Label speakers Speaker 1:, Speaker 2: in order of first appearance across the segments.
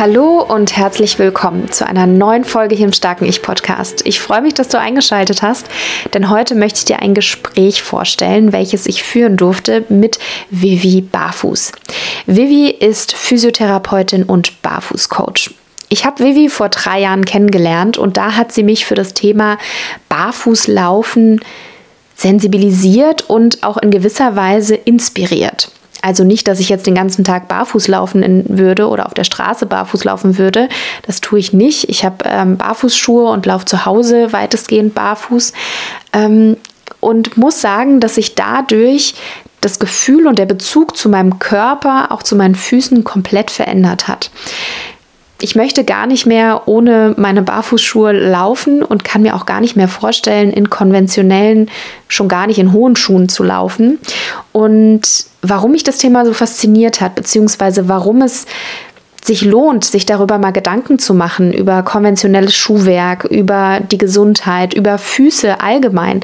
Speaker 1: Hallo und herzlich willkommen zu einer neuen Folge hier im Starken Ich Podcast. Ich freue mich, dass du eingeschaltet hast, denn heute möchte ich dir ein Gespräch vorstellen, welches ich führen durfte mit Vivi Barfuß. Vivi ist Physiotherapeutin und Barfußcoach. Ich habe Vivi vor drei Jahren kennengelernt und da hat sie mich für das Thema Barfußlaufen sensibilisiert und auch in gewisser Weise inspiriert. Also nicht, dass ich jetzt den ganzen Tag barfuß laufen würde oder auf der Straße barfuß laufen würde. Das tue ich nicht. Ich habe ähm, Barfußschuhe und laufe zu Hause weitestgehend barfuß. Ähm, und muss sagen, dass sich dadurch das Gefühl und der Bezug zu meinem Körper, auch zu meinen Füßen komplett verändert hat ich möchte gar nicht mehr ohne meine Barfußschuhe laufen und kann mir auch gar nicht mehr vorstellen, in konventionellen, schon gar nicht in hohen Schuhen zu laufen. Und warum mich das Thema so fasziniert hat, beziehungsweise warum es sich lohnt, sich darüber mal Gedanken zu machen, über konventionelles Schuhwerk, über die Gesundheit, über Füße allgemein.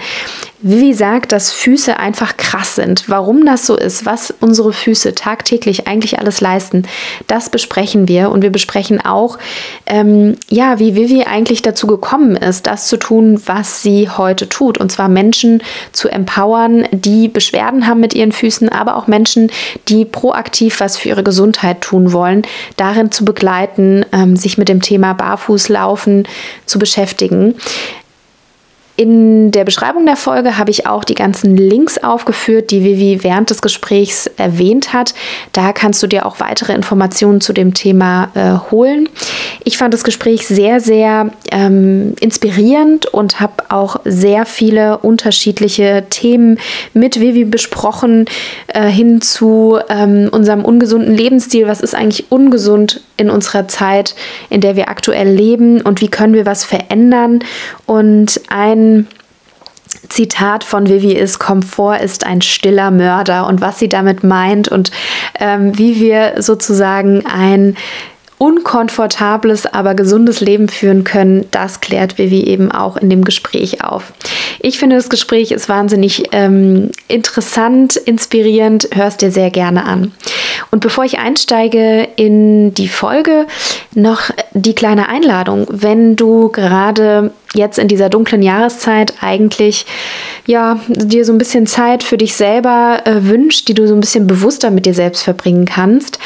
Speaker 1: Vivi sagt, dass Füße einfach krass sind. Warum das so ist, was unsere Füße tagtäglich eigentlich alles leisten, das besprechen wir. Und wir besprechen auch, ähm, ja, wie Vivi eigentlich dazu gekommen ist, das zu tun, was sie heute tut. Und zwar Menschen zu empowern, die Beschwerden haben mit ihren Füßen, aber auch Menschen, die proaktiv was für ihre Gesundheit tun wollen, darin zu begleiten, ähm, sich mit dem Thema Barfußlaufen zu beschäftigen. In der Beschreibung der Folge habe ich auch die ganzen Links aufgeführt, die Vivi während des Gesprächs erwähnt hat. Da kannst du dir auch weitere Informationen zu dem Thema äh, holen. Ich fand das Gespräch sehr, sehr ähm, inspirierend und habe auch sehr viele unterschiedliche Themen mit Vivi besprochen, äh, hin zu ähm, unserem ungesunden Lebensstil. Was ist eigentlich ungesund in unserer Zeit, in der wir aktuell leben und wie können wir was verändern? Und ein Zitat von Vivi ist, Komfort ist ein stiller Mörder und was sie damit meint und ähm, wie wir sozusagen ein unkomfortables, aber gesundes Leben führen können, das klärt Vivi eben auch in dem Gespräch auf. Ich finde, das Gespräch ist wahnsinnig ähm, interessant, inspirierend, hörst dir sehr gerne an. Und bevor ich einsteige in die Folge, noch die kleine Einladung. Wenn du gerade jetzt in dieser dunklen Jahreszeit eigentlich ja dir so ein bisschen Zeit für dich selber äh, wünscht, die du so ein bisschen bewusster mit dir selbst verbringen kannst,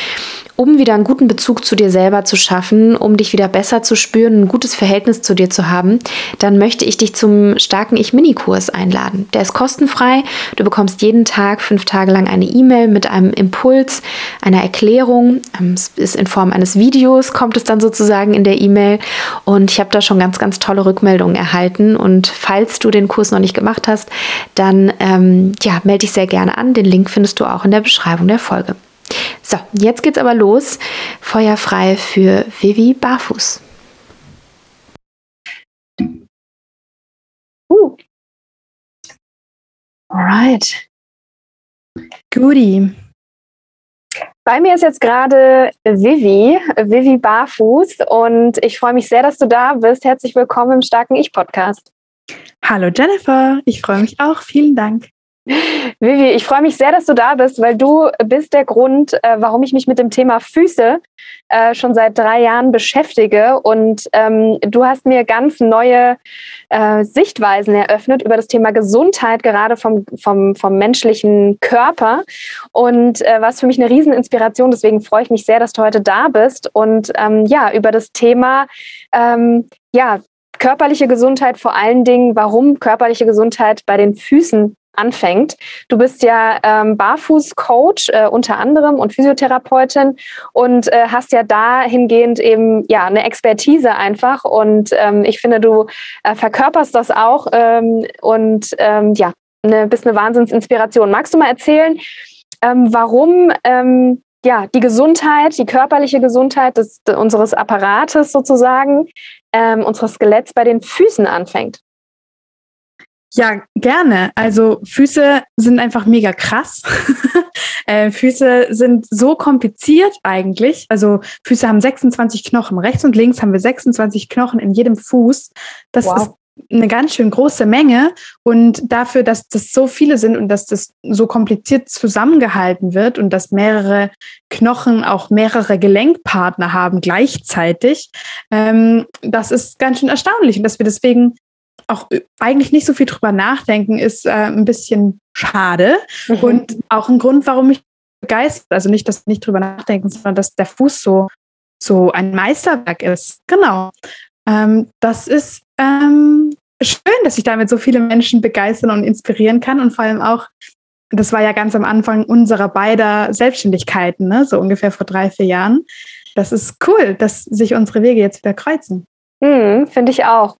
Speaker 1: um wieder einen guten Bezug zu dir selber zu schaffen, um dich wieder besser zu spüren, ein gutes Verhältnis zu dir zu haben, dann möchte ich dich zum starken Ich-Mini-Kurs einladen. Der ist kostenfrei. Du bekommst jeden Tag fünf Tage lang eine E-Mail mit einem Impuls, einer Erklärung. Ähm, es ist in Form eines Videos, kommt es dann sozusagen in der E-Mail. Und ich habe da schon ganz, ganz tolle Rückmeldungen erhalten. Und falls du den Kurs noch nicht gemacht hast, dann ähm, ja, melde dich sehr gerne an. Den Link findest du auch in der Beschreibung der Folge. So, jetzt geht's aber los. Feuer frei für Vivi Barfuß. Uh. Alright. Goodie. Bei mir ist jetzt gerade Vivi, Vivi Barfuß und ich freue mich sehr, dass du da bist. Herzlich willkommen im Starken Ich-Podcast.
Speaker 2: Hallo Jennifer, ich freue mich auch. Vielen Dank.
Speaker 1: Vivi, ich freue mich sehr, dass du da bist, weil du bist der Grund, äh, warum ich mich mit dem Thema Füße äh, schon seit drei Jahren beschäftige. Und ähm, du hast mir ganz neue äh, Sichtweisen eröffnet über das Thema Gesundheit, gerade vom, vom, vom menschlichen Körper. Und äh, was für mich eine Rieseninspiration. Deswegen freue ich mich sehr, dass du heute da bist und ähm, ja, über das Thema ähm, ja, körperliche Gesundheit vor allen Dingen, warum körperliche Gesundheit bei den Füßen anfängt. Du bist ja ähm, Barfuß-Coach äh, unter anderem und Physiotherapeutin und äh, hast ja dahingehend eben ja eine Expertise einfach und ähm, ich finde, du äh, verkörperst das auch ähm, und ähm, ja, eine, bist eine Wahnsinnsinspiration. Magst du mal erzählen, ähm, warum ähm, ja, die Gesundheit, die körperliche Gesundheit des, unseres Apparates sozusagen, ähm, unseres Skeletts bei den Füßen anfängt.
Speaker 2: Ja, gerne. Also Füße sind einfach mega krass. äh, Füße sind so kompliziert eigentlich. Also Füße haben 26 Knochen. Rechts und links haben wir 26 Knochen in jedem Fuß. Das wow. ist eine ganz schön große Menge. Und dafür, dass das so viele sind und dass das so kompliziert zusammengehalten wird und dass mehrere Knochen auch mehrere Gelenkpartner haben gleichzeitig, ähm, das ist ganz schön erstaunlich. Und dass wir deswegen auch eigentlich nicht so viel drüber nachdenken, ist äh, ein bisschen schade. Mhm. Und auch ein Grund, warum ich begeistert, also nicht, dass wir nicht drüber nachdenken, sondern dass der Fuß so, so ein Meisterwerk ist. Genau. Ähm, das ist ähm, schön, dass ich damit so viele Menschen begeistern und inspirieren kann und vor allem auch, das war ja ganz am Anfang unserer beider Selbstständigkeiten, ne? so ungefähr vor drei, vier Jahren. Das ist cool, dass sich unsere Wege jetzt wieder kreuzen.
Speaker 1: Mhm, Finde ich auch.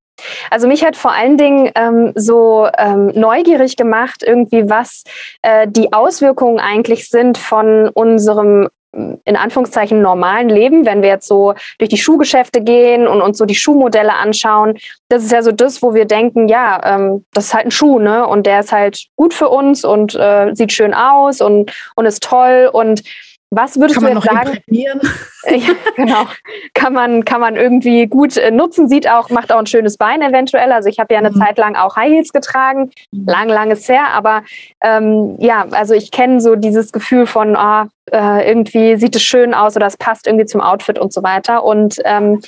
Speaker 1: Also mich hat vor allen Dingen ähm, so ähm, neugierig gemacht, irgendwie was äh, die Auswirkungen eigentlich sind von unserem in Anführungszeichen normalen Leben, wenn wir jetzt so durch die Schuhgeschäfte gehen und uns so die Schuhmodelle anschauen, das ist ja so das, wo wir denken, ja, ähm, das ist halt ein Schuh, ne? Und der ist halt gut für uns und äh, sieht schön aus und, und ist toll und was würdest
Speaker 2: kann
Speaker 1: du jetzt sagen?
Speaker 2: ja,
Speaker 1: genau. Kann man, kann man irgendwie gut äh, nutzen, sieht auch, macht auch ein schönes Bein eventuell. Also ich habe ja eine mhm. Zeit lang auch High Heels getragen, mhm. lang, langes her, aber ähm, ja, also ich kenne so dieses Gefühl von, ah, äh, irgendwie sieht es schön aus oder es passt irgendwie zum Outfit und so weiter. Und ähm,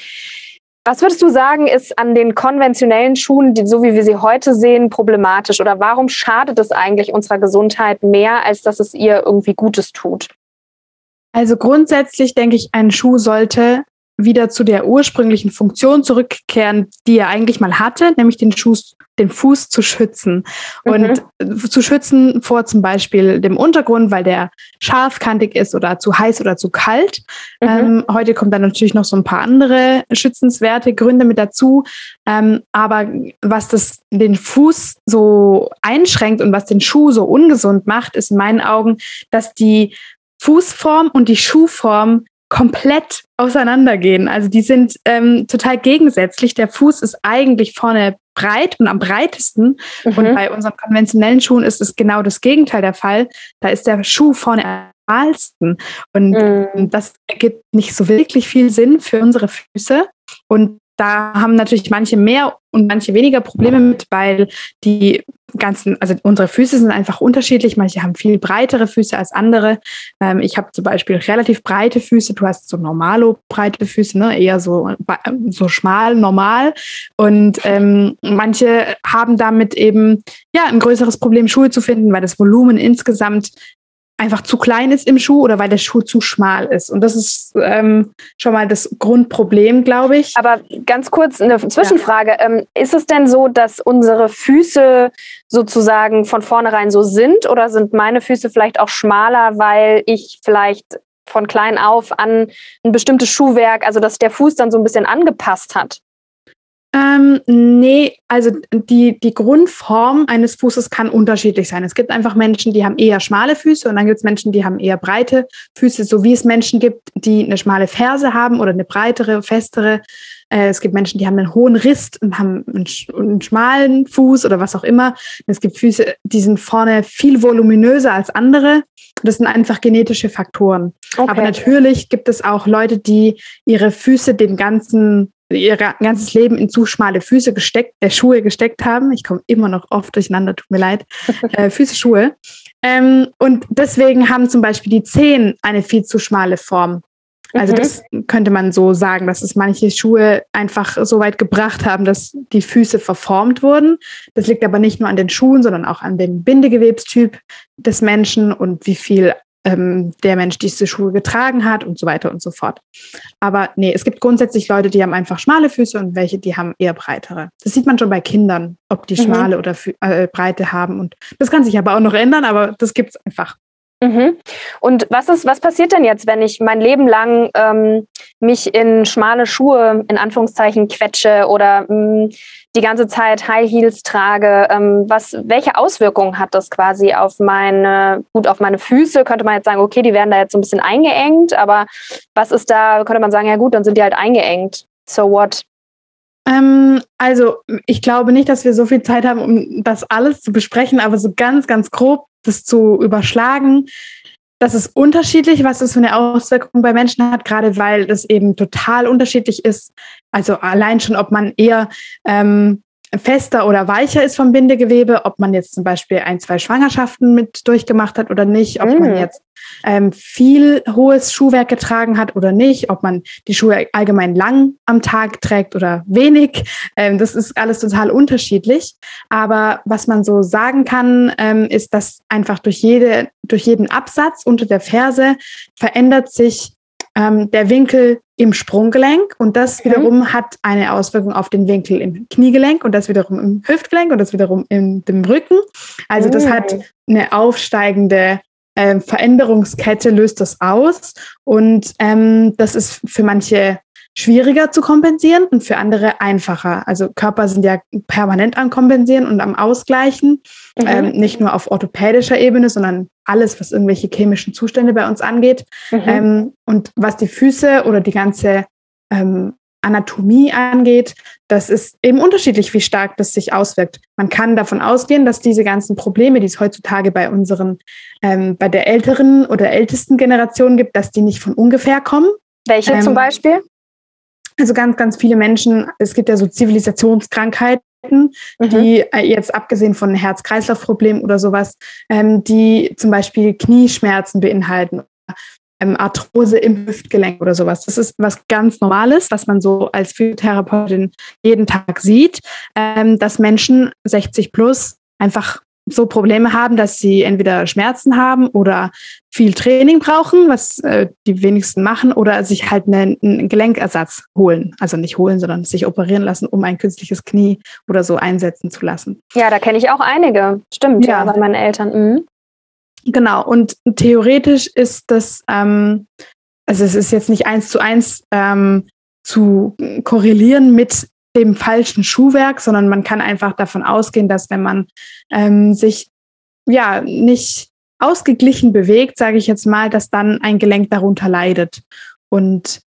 Speaker 1: was würdest du sagen, ist an den konventionellen Schuhen, die, so wie wir sie heute sehen, problematisch? Oder warum schadet es eigentlich unserer Gesundheit mehr, als dass es ihr irgendwie Gutes tut?
Speaker 2: Also grundsätzlich denke ich, ein Schuh sollte wieder zu der ursprünglichen Funktion zurückkehren, die er eigentlich mal hatte, nämlich den, Schuh, den Fuß zu schützen. Mhm. Und zu schützen vor zum Beispiel dem Untergrund, weil der scharfkantig ist oder zu heiß oder zu kalt. Mhm. Ähm, heute kommt dann natürlich noch so ein paar andere schützenswerte Gründe mit dazu. Ähm, aber was das, den Fuß so einschränkt und was den Schuh so ungesund macht, ist in meinen Augen, dass die Fußform und die Schuhform komplett auseinandergehen. Also die sind ähm, total gegensätzlich. Der Fuß ist eigentlich vorne breit und am breitesten. Mhm. Und bei unseren konventionellen Schuhen ist es genau das Gegenteil der Fall. Da ist der Schuh vorne am schmalsten. Und mhm. das ergibt nicht so wirklich viel Sinn für unsere Füße. Und da haben natürlich manche mehr und manche weniger Probleme mit, weil die ganzen, also unsere Füße sind einfach unterschiedlich. Manche haben viel breitere Füße als andere. Ähm, ich habe zum Beispiel relativ breite Füße. Du hast so normalo breite Füße, ne? eher so, so schmal, normal. Und ähm, manche haben damit eben ja ein größeres Problem, Schuhe zu finden, weil das Volumen insgesamt einfach zu klein ist im Schuh oder weil der Schuh zu schmal ist. Und das ist ähm, schon mal das Grundproblem, glaube ich.
Speaker 1: Aber ganz kurz eine Zwischenfrage. Ja. Ähm, ist es denn so, dass unsere Füße sozusagen von vornherein so sind oder sind meine Füße vielleicht auch schmaler, weil ich vielleicht von klein auf an ein bestimmtes Schuhwerk, also dass der Fuß dann so ein bisschen angepasst hat?
Speaker 2: Ähm, nee, also die, die Grundform eines Fußes kann unterschiedlich sein. Es gibt einfach Menschen, die haben eher schmale Füße und dann gibt es Menschen, die haben eher breite Füße, so wie es Menschen gibt, die eine schmale Ferse haben oder eine breitere, festere. Äh, es gibt Menschen, die haben einen hohen Riss und haben einen, einen schmalen Fuß oder was auch immer. Es gibt Füße, die sind vorne viel voluminöser als andere. Das sind einfach genetische Faktoren. Okay. Aber natürlich gibt es auch Leute, die ihre Füße den ganzen ihr ganzes Leben in zu schmale Füße gesteckt, äh, Schuhe gesteckt haben. Ich komme immer noch oft durcheinander, tut mir leid. Äh, Füße, Schuhe. Ähm, und deswegen haben zum Beispiel die Zehen eine viel zu schmale Form. Also mhm. das könnte man so sagen, dass es manche Schuhe einfach so weit gebracht haben, dass die Füße verformt wurden. Das liegt aber nicht nur an den Schuhen, sondern auch an dem Bindegewebstyp des Menschen und wie viel ähm, der Mensch diese Schuhe getragen hat und so weiter und so fort. Aber nee, es gibt grundsätzlich Leute, die haben einfach schmale Füße und welche, die haben eher breitere. Das sieht man schon bei Kindern, ob die mhm. schmale oder äh, breite haben. Und das kann sich aber auch noch ändern, aber das gibt es einfach.
Speaker 1: Mhm. Und was ist, was passiert denn jetzt, wenn ich mein Leben lang ähm, mich in schmale Schuhe in Anführungszeichen quetsche oder mh, mm, die ganze Zeit High Heels trage? Ähm, was, welche Auswirkungen hat das quasi auf meine, gut, auf meine Füße? Könnte man jetzt sagen, okay, die werden da jetzt so ein bisschen eingeengt, aber was ist da, könnte man sagen, ja gut, dann sind die halt eingeengt. So what?
Speaker 2: Ähm, also ich glaube nicht, dass wir so viel Zeit haben, um das alles zu besprechen, aber so ganz, ganz grob das zu überschlagen. Das ist unterschiedlich, was das für eine Auswirkung bei Menschen hat, gerade weil das eben total unterschiedlich ist. Also allein schon, ob man eher ähm, fester oder weicher ist vom Bindegewebe, ob man jetzt zum Beispiel ein, zwei Schwangerschaften mit durchgemacht hat oder nicht, ob mm. man jetzt ähm, viel hohes Schuhwerk getragen hat oder nicht, ob man die Schuhe allgemein lang am Tag trägt oder wenig. Ähm, das ist alles total unterschiedlich. Aber was man so sagen kann, ähm, ist, dass einfach durch, jede, durch jeden Absatz unter der Ferse verändert sich ähm, der Winkel im Sprunggelenk und das mhm. wiederum hat eine Auswirkung auf den Winkel im Kniegelenk und das wiederum im Hüftgelenk und das wiederum in dem Rücken. Also das hat mhm. eine aufsteigende äh, Veränderungskette, löst das aus und ähm, das ist für manche schwieriger zu kompensieren und für andere einfacher. Also Körper sind ja permanent am Kompensieren und am Ausgleichen, mhm. ähm, nicht nur auf orthopädischer Ebene, sondern alles, was irgendwelche chemischen Zustände bei uns angeht. Mhm. Ähm, und was die Füße oder die ganze ähm, Anatomie angeht, das ist eben unterschiedlich, wie stark das sich auswirkt. Man kann davon ausgehen, dass diese ganzen Probleme, die es heutzutage bei unseren, ähm, bei der älteren oder ältesten Generation gibt, dass die nicht von ungefähr kommen.
Speaker 1: Welche ähm, zum Beispiel?
Speaker 2: Also ganz, ganz viele Menschen, es gibt ja so Zivilisationskrankheiten, mhm. die äh, jetzt abgesehen von Herz-Kreislauf-Problemen oder sowas, ähm, die zum Beispiel Knieschmerzen beinhalten, ähm, Arthrose im Hüftgelenk oder sowas. Das ist was ganz Normales, was man so als Physiotherapeutin jeden Tag sieht, ähm, dass Menschen 60 plus einfach so Probleme haben, dass sie entweder Schmerzen haben oder viel Training brauchen, was äh, die wenigsten machen, oder sich halt einen, einen, Gelenkersatz holen. Also nicht holen, sondern sich operieren lassen, um ein künstliches Knie oder so einsetzen zu lassen.
Speaker 1: Ja, da kenne ich auch einige. Stimmt, ja, ja bei meinen Eltern. Mhm.
Speaker 2: Genau, und theoretisch ist das, ähm, also es ist jetzt nicht eins zu eins ähm, zu korrelieren mit dem falschen Schuhwerk, sondern man kann einfach davon ausgehen, dass wenn man ähm, sich ja nicht ausgeglichen bewegt, sage ich jetzt mal, dass dann ein Gelenk darunter leidet. Und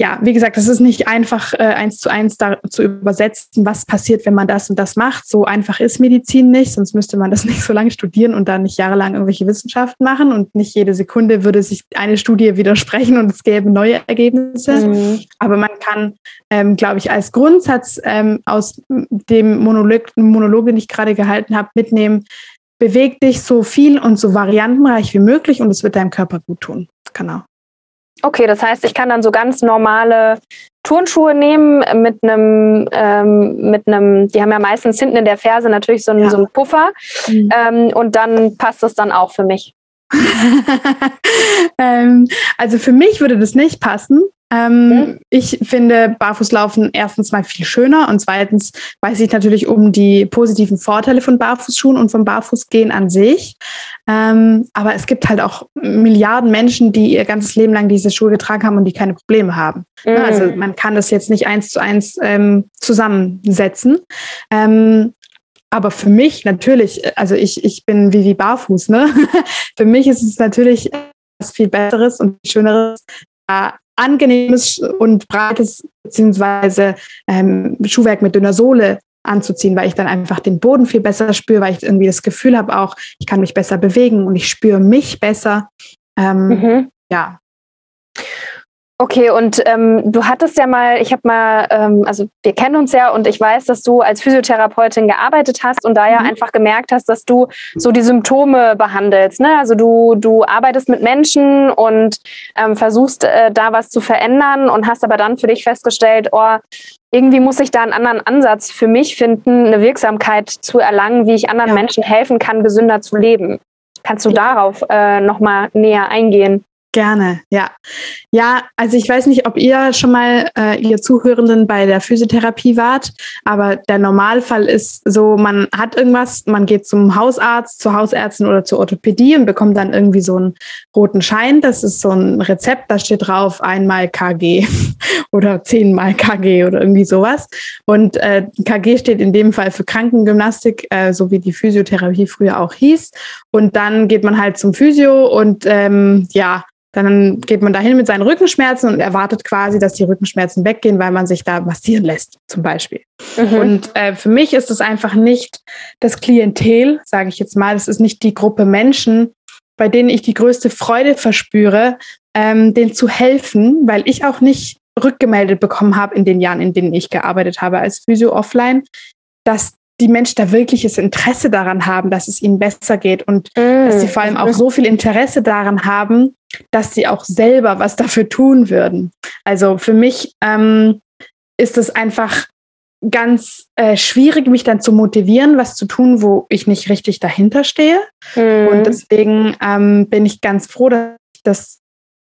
Speaker 2: ja, wie gesagt, es ist nicht einfach äh, eins zu eins da zu übersetzen, was passiert, wenn man das und das macht. So einfach ist Medizin nicht, sonst müsste man das nicht so lange studieren und dann nicht jahrelang irgendwelche Wissenschaften machen und nicht jede Sekunde würde sich eine Studie widersprechen und es gäbe neue Ergebnisse. Mhm. Aber man kann, ähm, glaube ich, als Grundsatz ähm, aus dem Monolog, Monolog, den ich gerade gehalten habe, mitnehmen, beweg dich so viel und so variantenreich wie möglich und es wird deinem Körper gut tun. Genau.
Speaker 1: Okay, das heißt, ich kann dann so ganz normale Turnschuhe nehmen mit einem, ähm, mit einem, die haben ja meistens hinten in der Ferse natürlich so einen, ja. so einen Puffer mhm. ähm, und dann passt das dann auch für mich.
Speaker 2: ähm, also für mich würde das nicht passen, ähm, mhm. Ich finde Barfußlaufen erstens mal viel schöner und zweitens weiß ich natürlich um die positiven Vorteile von Barfußschuhen und vom Barfußgehen an sich. Ähm, aber es gibt halt auch Milliarden Menschen, die ihr ganzes Leben lang diese Schuhe getragen haben und die keine Probleme haben. Mhm. Also man kann das jetzt nicht eins zu eins ähm, zusammensetzen. Ähm, aber für mich natürlich, also ich, ich bin wie, wie barfuß, ne? für mich ist es natürlich was viel Besseres und Schöneres, angenehmes und breites beziehungsweise ähm, Schuhwerk mit dünner Sohle anzuziehen, weil ich dann einfach den Boden viel besser spüre, weil ich irgendwie das Gefühl habe auch, ich kann mich besser bewegen und ich spüre mich besser. Ähm, mhm. Ja,
Speaker 1: Okay, und ähm, du hattest ja mal, ich habe mal, ähm, also wir kennen uns ja und ich weiß, dass du als Physiotherapeutin gearbeitet hast und da ja mhm. einfach gemerkt hast, dass du so die Symptome behandelst. Ne? Also du, du arbeitest mit Menschen und ähm, versuchst äh, da was zu verändern und hast aber dann für dich festgestellt, oh, irgendwie muss ich da einen anderen Ansatz für mich finden, eine Wirksamkeit zu erlangen, wie ich anderen ja. Menschen helfen kann, gesünder zu leben. Kannst du darauf äh, nochmal näher eingehen?
Speaker 2: Gerne, ja. Ja, also ich weiß nicht, ob ihr schon mal, äh, ihr Zuhörenden, bei der Physiotherapie wart, aber der Normalfall ist so, man hat irgendwas, man geht zum Hausarzt, zur Hausärztin oder zur Orthopädie und bekommt dann irgendwie so einen roten Schein. Das ist so ein Rezept, da steht drauf einmal KG oder zehnmal KG oder irgendwie sowas. Und äh, KG steht in dem Fall für Krankengymnastik, äh, so wie die Physiotherapie früher auch hieß. Und dann geht man halt zum Physio und ähm, ja, dann geht man dahin mit seinen Rückenschmerzen und erwartet quasi, dass die Rückenschmerzen weggehen, weil man sich da massieren lässt, zum Beispiel. Mhm. Und äh, für mich ist es einfach nicht das Klientel, sage ich jetzt mal, es ist nicht die Gruppe Menschen, bei denen ich die größte Freude verspüre, ähm, denen zu helfen, weil ich auch nicht rückgemeldet bekommen habe in den Jahren, in denen ich gearbeitet habe als Physio offline, dass die Menschen da wirkliches Interesse daran haben, dass es ihnen besser geht und mm. dass sie vor allem auch so viel Interesse daran haben, dass sie auch selber was dafür tun würden. Also für mich ähm, ist es einfach ganz äh, schwierig, mich dann zu motivieren, was zu tun, wo ich nicht richtig dahinter stehe. Mm. Und deswegen ähm, bin ich ganz froh, dass ich das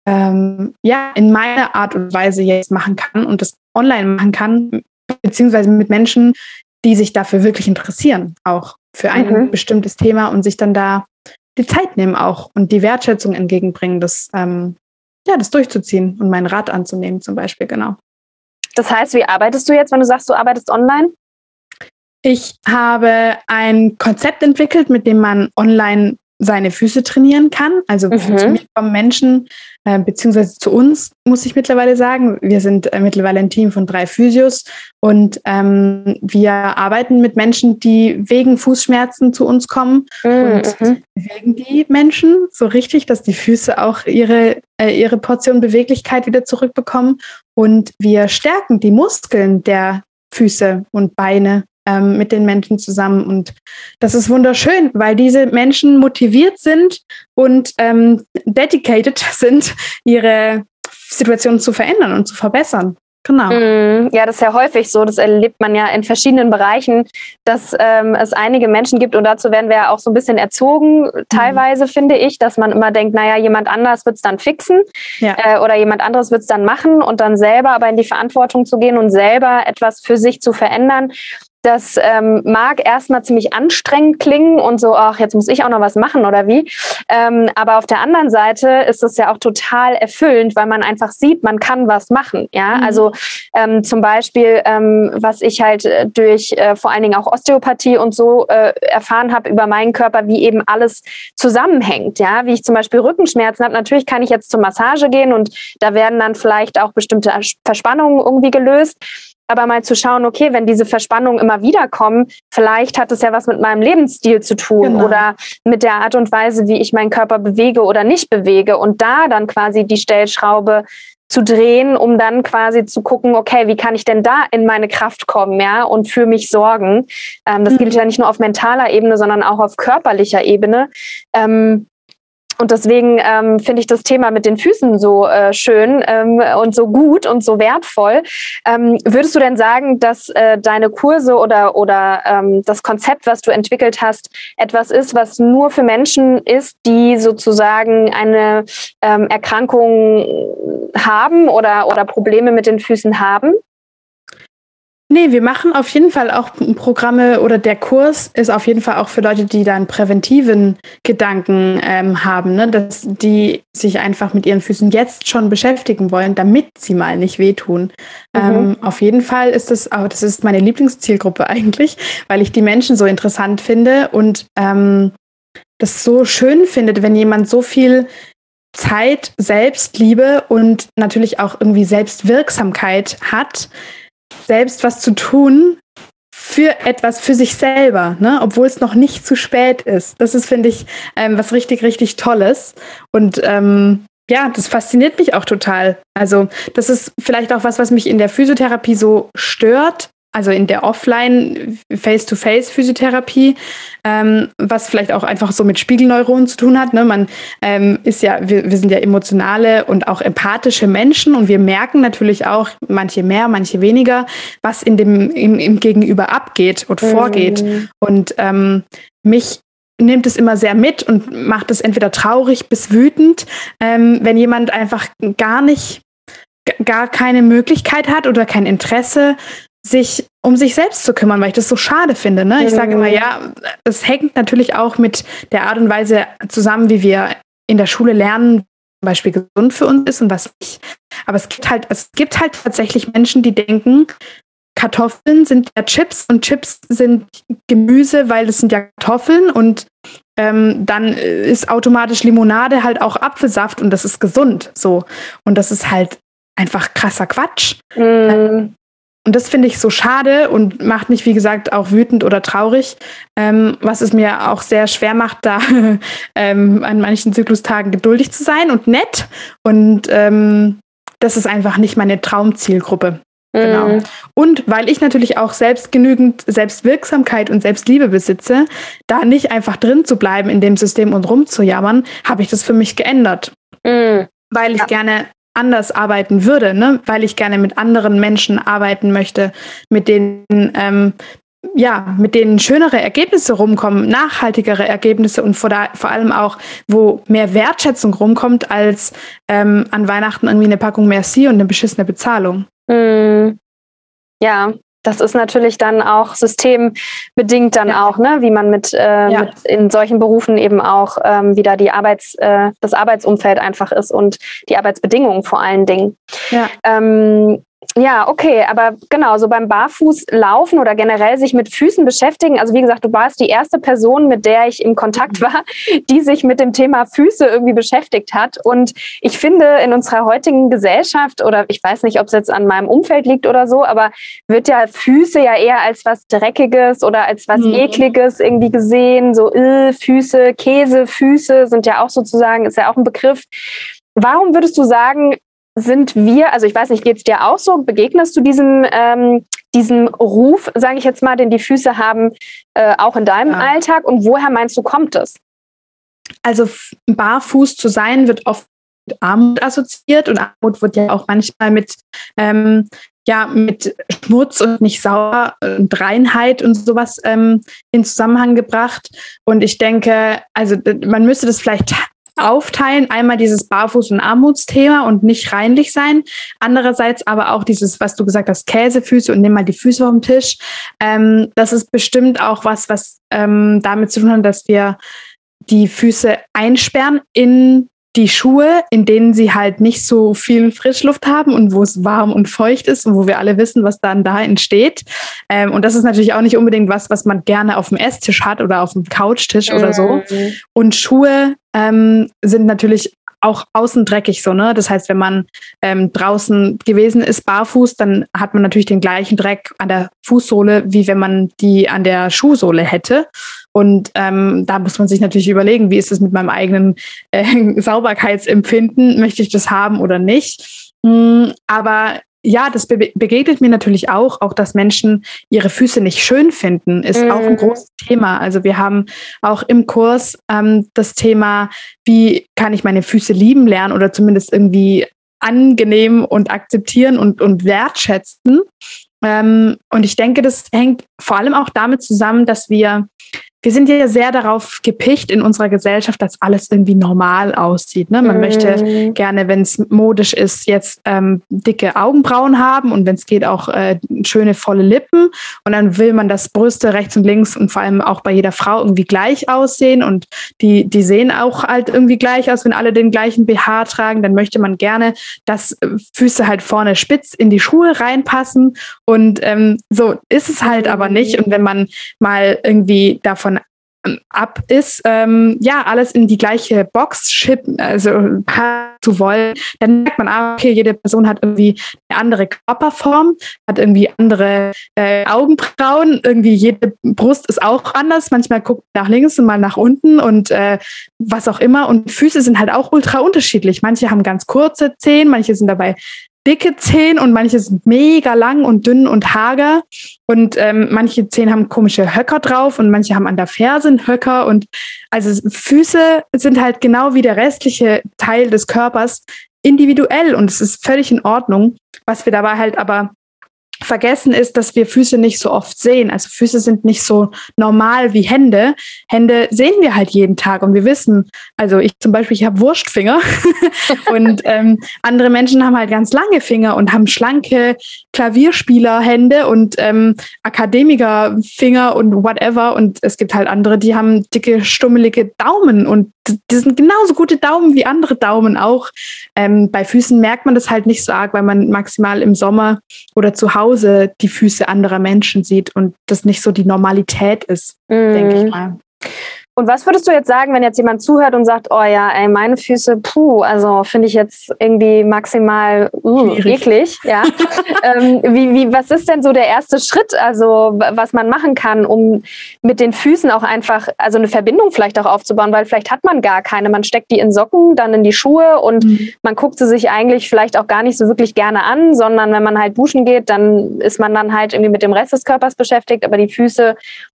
Speaker 2: ähm, ja in meiner Art und Weise jetzt machen kann und das online machen kann, beziehungsweise mit Menschen, die sich dafür wirklich interessieren, auch für ein mhm. bestimmtes Thema und sich dann da die Zeit nehmen auch und die Wertschätzung entgegenbringen, das, ähm, ja, das durchzuziehen und meinen Rat anzunehmen zum Beispiel, genau.
Speaker 1: Das heißt, wie arbeitest du jetzt, wenn du sagst, du arbeitest online?
Speaker 2: Ich habe ein Konzept entwickelt, mit dem man online seine Füße trainieren kann. Also mhm. zu mir kommen Menschen, äh, beziehungsweise zu uns, muss ich mittlerweile sagen. Wir sind äh, mittlerweile ein Team von drei Physios und ähm, wir arbeiten mit Menschen, die wegen Fußschmerzen zu uns kommen mhm. und bewegen die Menschen so richtig, dass die Füße auch ihre, äh, ihre Portion Beweglichkeit wieder zurückbekommen. Und wir stärken die Muskeln der Füße und Beine ähm, mit den Menschen zusammen. Und das ist wunderschön, weil diese Menschen motiviert sind und ähm, dedicated sind, ihre Situation zu verändern und zu verbessern.
Speaker 1: Genau. Mm, ja, das ist ja häufig so. Das erlebt man ja in verschiedenen Bereichen, dass ähm, es einige Menschen gibt und dazu werden wir ja auch so ein bisschen erzogen, teilweise mm. finde ich, dass man immer denkt, naja, jemand anders wird es dann fixen ja. äh, oder jemand anderes wird es dann machen und dann selber aber in die Verantwortung zu gehen und selber etwas für sich zu verändern. Das ähm, mag erstmal ziemlich anstrengend klingen und so, ach, jetzt muss ich auch noch was machen oder wie. Ähm, aber auf der anderen Seite ist es ja auch total erfüllend, weil man einfach sieht, man kann was machen. Ja, mhm. also ähm, zum Beispiel, ähm, was ich halt äh, durch äh, vor allen Dingen auch Osteopathie und so äh, erfahren habe über meinen Körper, wie eben alles zusammenhängt. Ja, wie ich zum Beispiel Rückenschmerzen habe. Natürlich kann ich jetzt zur Massage gehen und da werden dann vielleicht auch bestimmte Verspannungen irgendwie gelöst aber mal zu schauen, okay, wenn diese Verspannungen immer wieder kommen, vielleicht hat es ja was mit meinem Lebensstil zu tun genau. oder mit der Art und Weise, wie ich meinen Körper bewege oder nicht bewege und da dann quasi die Stellschraube zu drehen, um dann quasi zu gucken, okay, wie kann ich denn da in meine Kraft kommen, ja, und für mich sorgen. Ähm, das mhm. gilt ja nicht nur auf mentaler Ebene, sondern auch auf körperlicher Ebene. Ähm, und deswegen ähm, finde ich das Thema mit den Füßen so äh, schön ähm, und so gut und so wertvoll. Ähm, würdest du denn sagen, dass äh, deine Kurse oder, oder ähm, das Konzept, was du entwickelt hast, etwas ist, was nur für Menschen ist, die sozusagen eine ähm, Erkrankung haben oder, oder Probleme mit den Füßen haben?
Speaker 2: Nee, wir machen auf jeden Fall auch Programme oder der Kurs ist auf jeden Fall auch für Leute, die dann präventiven Gedanken ähm, haben, ne? dass die sich einfach mit ihren Füßen jetzt schon beschäftigen wollen, damit sie mal nicht wehtun. Mhm. Ähm, auf jeden Fall ist das auch, das ist meine Lieblingszielgruppe eigentlich, weil ich die Menschen so interessant finde und ähm, das so schön findet, wenn jemand so viel Zeit, Selbstliebe und natürlich auch irgendwie Selbstwirksamkeit hat, selbst was zu tun für etwas für sich selber, ne? obwohl es noch nicht zu spät ist. Das ist, finde ich, ähm, was richtig, richtig Tolles. Und ähm, ja, das fasziniert mich auch total. Also, das ist vielleicht auch was, was mich in der Physiotherapie so stört, also in der Offline Face-to-Face-Physiotherapie, ähm, was vielleicht auch einfach so mit Spiegelneuronen zu tun hat. Ne? Man ähm, ist ja, wir, wir sind ja emotionale und auch empathische Menschen und wir merken natürlich auch, manche mehr, manche weniger, was in dem im, im Gegenüber abgeht und vorgeht. Mhm. Und ähm, mich nimmt es immer sehr mit und macht es entweder traurig bis wütend, ähm, wenn jemand einfach gar nicht, gar keine Möglichkeit hat oder kein Interesse, sich um sich selbst zu kümmern, weil ich das so schade finde. Ne? Ich sage immer, mhm. ja, es hängt natürlich auch mit der Art und Weise zusammen, wie wir in der Schule lernen, zum Beispiel gesund für uns ist und was nicht. Aber es gibt halt, es gibt halt tatsächlich Menschen, die denken, Kartoffeln sind ja Chips und Chips sind Gemüse, weil es sind ja Kartoffeln und ähm, dann ist automatisch Limonade halt auch Apfelsaft und das ist gesund. So. Und das ist halt einfach krasser Quatsch. Mm. Und das finde ich so schade und macht mich, wie gesagt, auch wütend oder traurig, ähm, was es mir auch sehr schwer macht, da ähm, an manchen Zyklustagen geduldig zu sein und nett. Und ähm, das ist einfach nicht meine Traumzielgruppe. Genau. Mhm. Und weil ich natürlich auch selbst genügend Selbstwirksamkeit und Selbstliebe besitze, da nicht einfach drin zu bleiben in dem System und rumzujammern, habe ich das für mich geändert. Mhm. Weil ich ja. gerne anders arbeiten würde, ne? weil ich gerne mit anderen Menschen arbeiten möchte, mit denen ähm, ja, mit denen schönere Ergebnisse rumkommen, nachhaltigere Ergebnisse und vor, da, vor allem auch, wo mehr Wertschätzung rumkommt, als ähm, an Weihnachten irgendwie eine Packung Merci und eine beschissene Bezahlung.
Speaker 1: Mm, ja, das ist natürlich dann auch systembedingt dann ja. auch, ne, wie man mit, äh, ja. mit, in solchen Berufen eben auch ähm, wieder die Arbeits, äh, das Arbeitsumfeld einfach ist und die Arbeitsbedingungen vor allen Dingen. Ja. Ähm, ja, okay, aber genau, so beim Barfußlaufen oder generell sich mit Füßen beschäftigen. Also wie gesagt, du warst die erste Person, mit der ich im Kontakt war, die sich mit dem Thema Füße irgendwie beschäftigt hat. Und ich finde, in unserer heutigen Gesellschaft, oder ich weiß nicht, ob es jetzt an meinem Umfeld liegt oder so, aber wird ja Füße ja eher als was Dreckiges oder als was mhm. Ekliges irgendwie gesehen. So äh, Füße, Käse, Füße sind ja auch sozusagen, ist ja auch ein Begriff. Warum würdest du sagen, sind wir, also ich weiß nicht, geht es dir auch so? Begegnest du diesem, ähm, diesem Ruf, sage ich jetzt mal, den die Füße haben, äh, auch in deinem ja. Alltag? Und woher meinst du, kommt es?
Speaker 2: Also barfuß zu sein wird oft mit Armut assoziiert und Armut wird ja auch manchmal mit ähm, ja mit Schmutz und nicht sauer und Reinheit und sowas ähm, in Zusammenhang gebracht. Und ich denke, also man müsste das vielleicht aufteilen. Einmal dieses Barfuß- und Armutsthema und nicht reinlich sein. Andererseits aber auch dieses, was du gesagt hast, Käsefüße und nimm mal die Füße vom Tisch. Ähm, das ist bestimmt auch was, was ähm, damit zu tun hat, dass wir die Füße einsperren in die Schuhe, in denen sie halt nicht so viel Frischluft haben und wo es warm und feucht ist und wo wir alle wissen, was dann da entsteht. Ähm, und das ist natürlich auch nicht unbedingt was, was man gerne auf dem Esstisch hat oder auf dem Couchtisch mhm. oder so. Mhm. Und Schuhe ähm, sind natürlich auch außen dreckig so, ne? Das heißt, wenn man ähm, draußen gewesen ist, barfuß, dann hat man natürlich den gleichen Dreck an der Fußsohle, wie wenn man die an der Schuhsohle hätte. Und ähm, da muss man sich natürlich überlegen, wie ist es mit meinem eigenen äh, Sauberkeitsempfinden? Möchte ich das haben oder nicht? Mm, aber ja, das be begegnet mir natürlich auch, auch dass Menschen ihre Füße nicht schön finden, ist mm. auch ein mhm. großes Thema. Also wir haben auch im Kurs ähm, das Thema, wie kann ich meine Füße lieben lernen oder zumindest irgendwie angenehm und akzeptieren und, und wertschätzen. Ähm, und ich denke, das hängt vor allem auch damit zusammen, dass wir wir sind ja sehr darauf gepicht in unserer Gesellschaft, dass alles irgendwie normal aussieht. Ne? Man mm. möchte gerne, wenn es modisch ist, jetzt ähm, dicke Augenbrauen haben und wenn es geht auch äh, schöne volle Lippen. Und dann will man, dass Brüste rechts und links und vor allem auch bei jeder Frau irgendwie gleich aussehen und die, die sehen auch halt irgendwie gleich aus, wenn alle den gleichen BH tragen. Dann möchte man gerne, dass äh, Füße halt vorne spitz in die Schuhe reinpassen. Und ähm, so ist es halt aber nicht. Und wenn man mal irgendwie davon ab ist, ähm, ja, alles in die gleiche Box schippen, also zu wollen, dann merkt man, ah, okay, jede Person hat irgendwie eine andere Körperform, hat irgendwie andere äh, Augenbrauen, irgendwie jede Brust ist auch anders. Manchmal guckt nach links und mal nach unten und äh, was auch immer. Und Füße sind halt auch ultra unterschiedlich. Manche haben ganz kurze Zehen, manche sind dabei dicke Zehen und manche sind mega lang und dünn und hager. Und ähm, manche Zehen haben komische Höcker drauf und manche haben an der Ferse einen Höcker. Und also Füße sind halt genau wie der restliche Teil des Körpers individuell und es ist völlig in Ordnung. Was wir dabei halt aber vergessen ist, dass wir Füße nicht so oft sehen. Also Füße sind nicht so normal wie Hände. Hände sehen wir halt jeden Tag und wir wissen, also ich zum Beispiel, ich habe Wurstfinger und ähm, andere Menschen haben halt ganz lange Finger und haben schlanke Klavierspielerhände und ähm, Akademikerfinger und whatever. Und es gibt halt andere, die haben dicke, stummelige Daumen und die sind genauso gute Daumen wie andere Daumen auch. Ähm, bei Füßen merkt man das halt nicht so arg, weil man maximal im Sommer oder zu Hause die Füße anderer Menschen sieht und das nicht so die Normalität ist, mm. denke ich mal.
Speaker 1: Und was würdest du jetzt sagen, wenn jetzt jemand zuhört und sagt, oh ja, ey, meine Füße, puh, also finde ich jetzt irgendwie maximal uh, eklig, ja. ähm, wie, wie, was ist denn so der erste Schritt, also was man machen kann, um mit den Füßen auch einfach, also eine Verbindung vielleicht auch aufzubauen, weil vielleicht hat man gar keine. Man steckt die in Socken, dann in die Schuhe und mhm. man guckt sie sich eigentlich vielleicht auch gar nicht so wirklich gerne an, sondern wenn man halt duschen geht, dann ist man dann halt irgendwie mit dem Rest des Körpers beschäftigt, aber die Füße,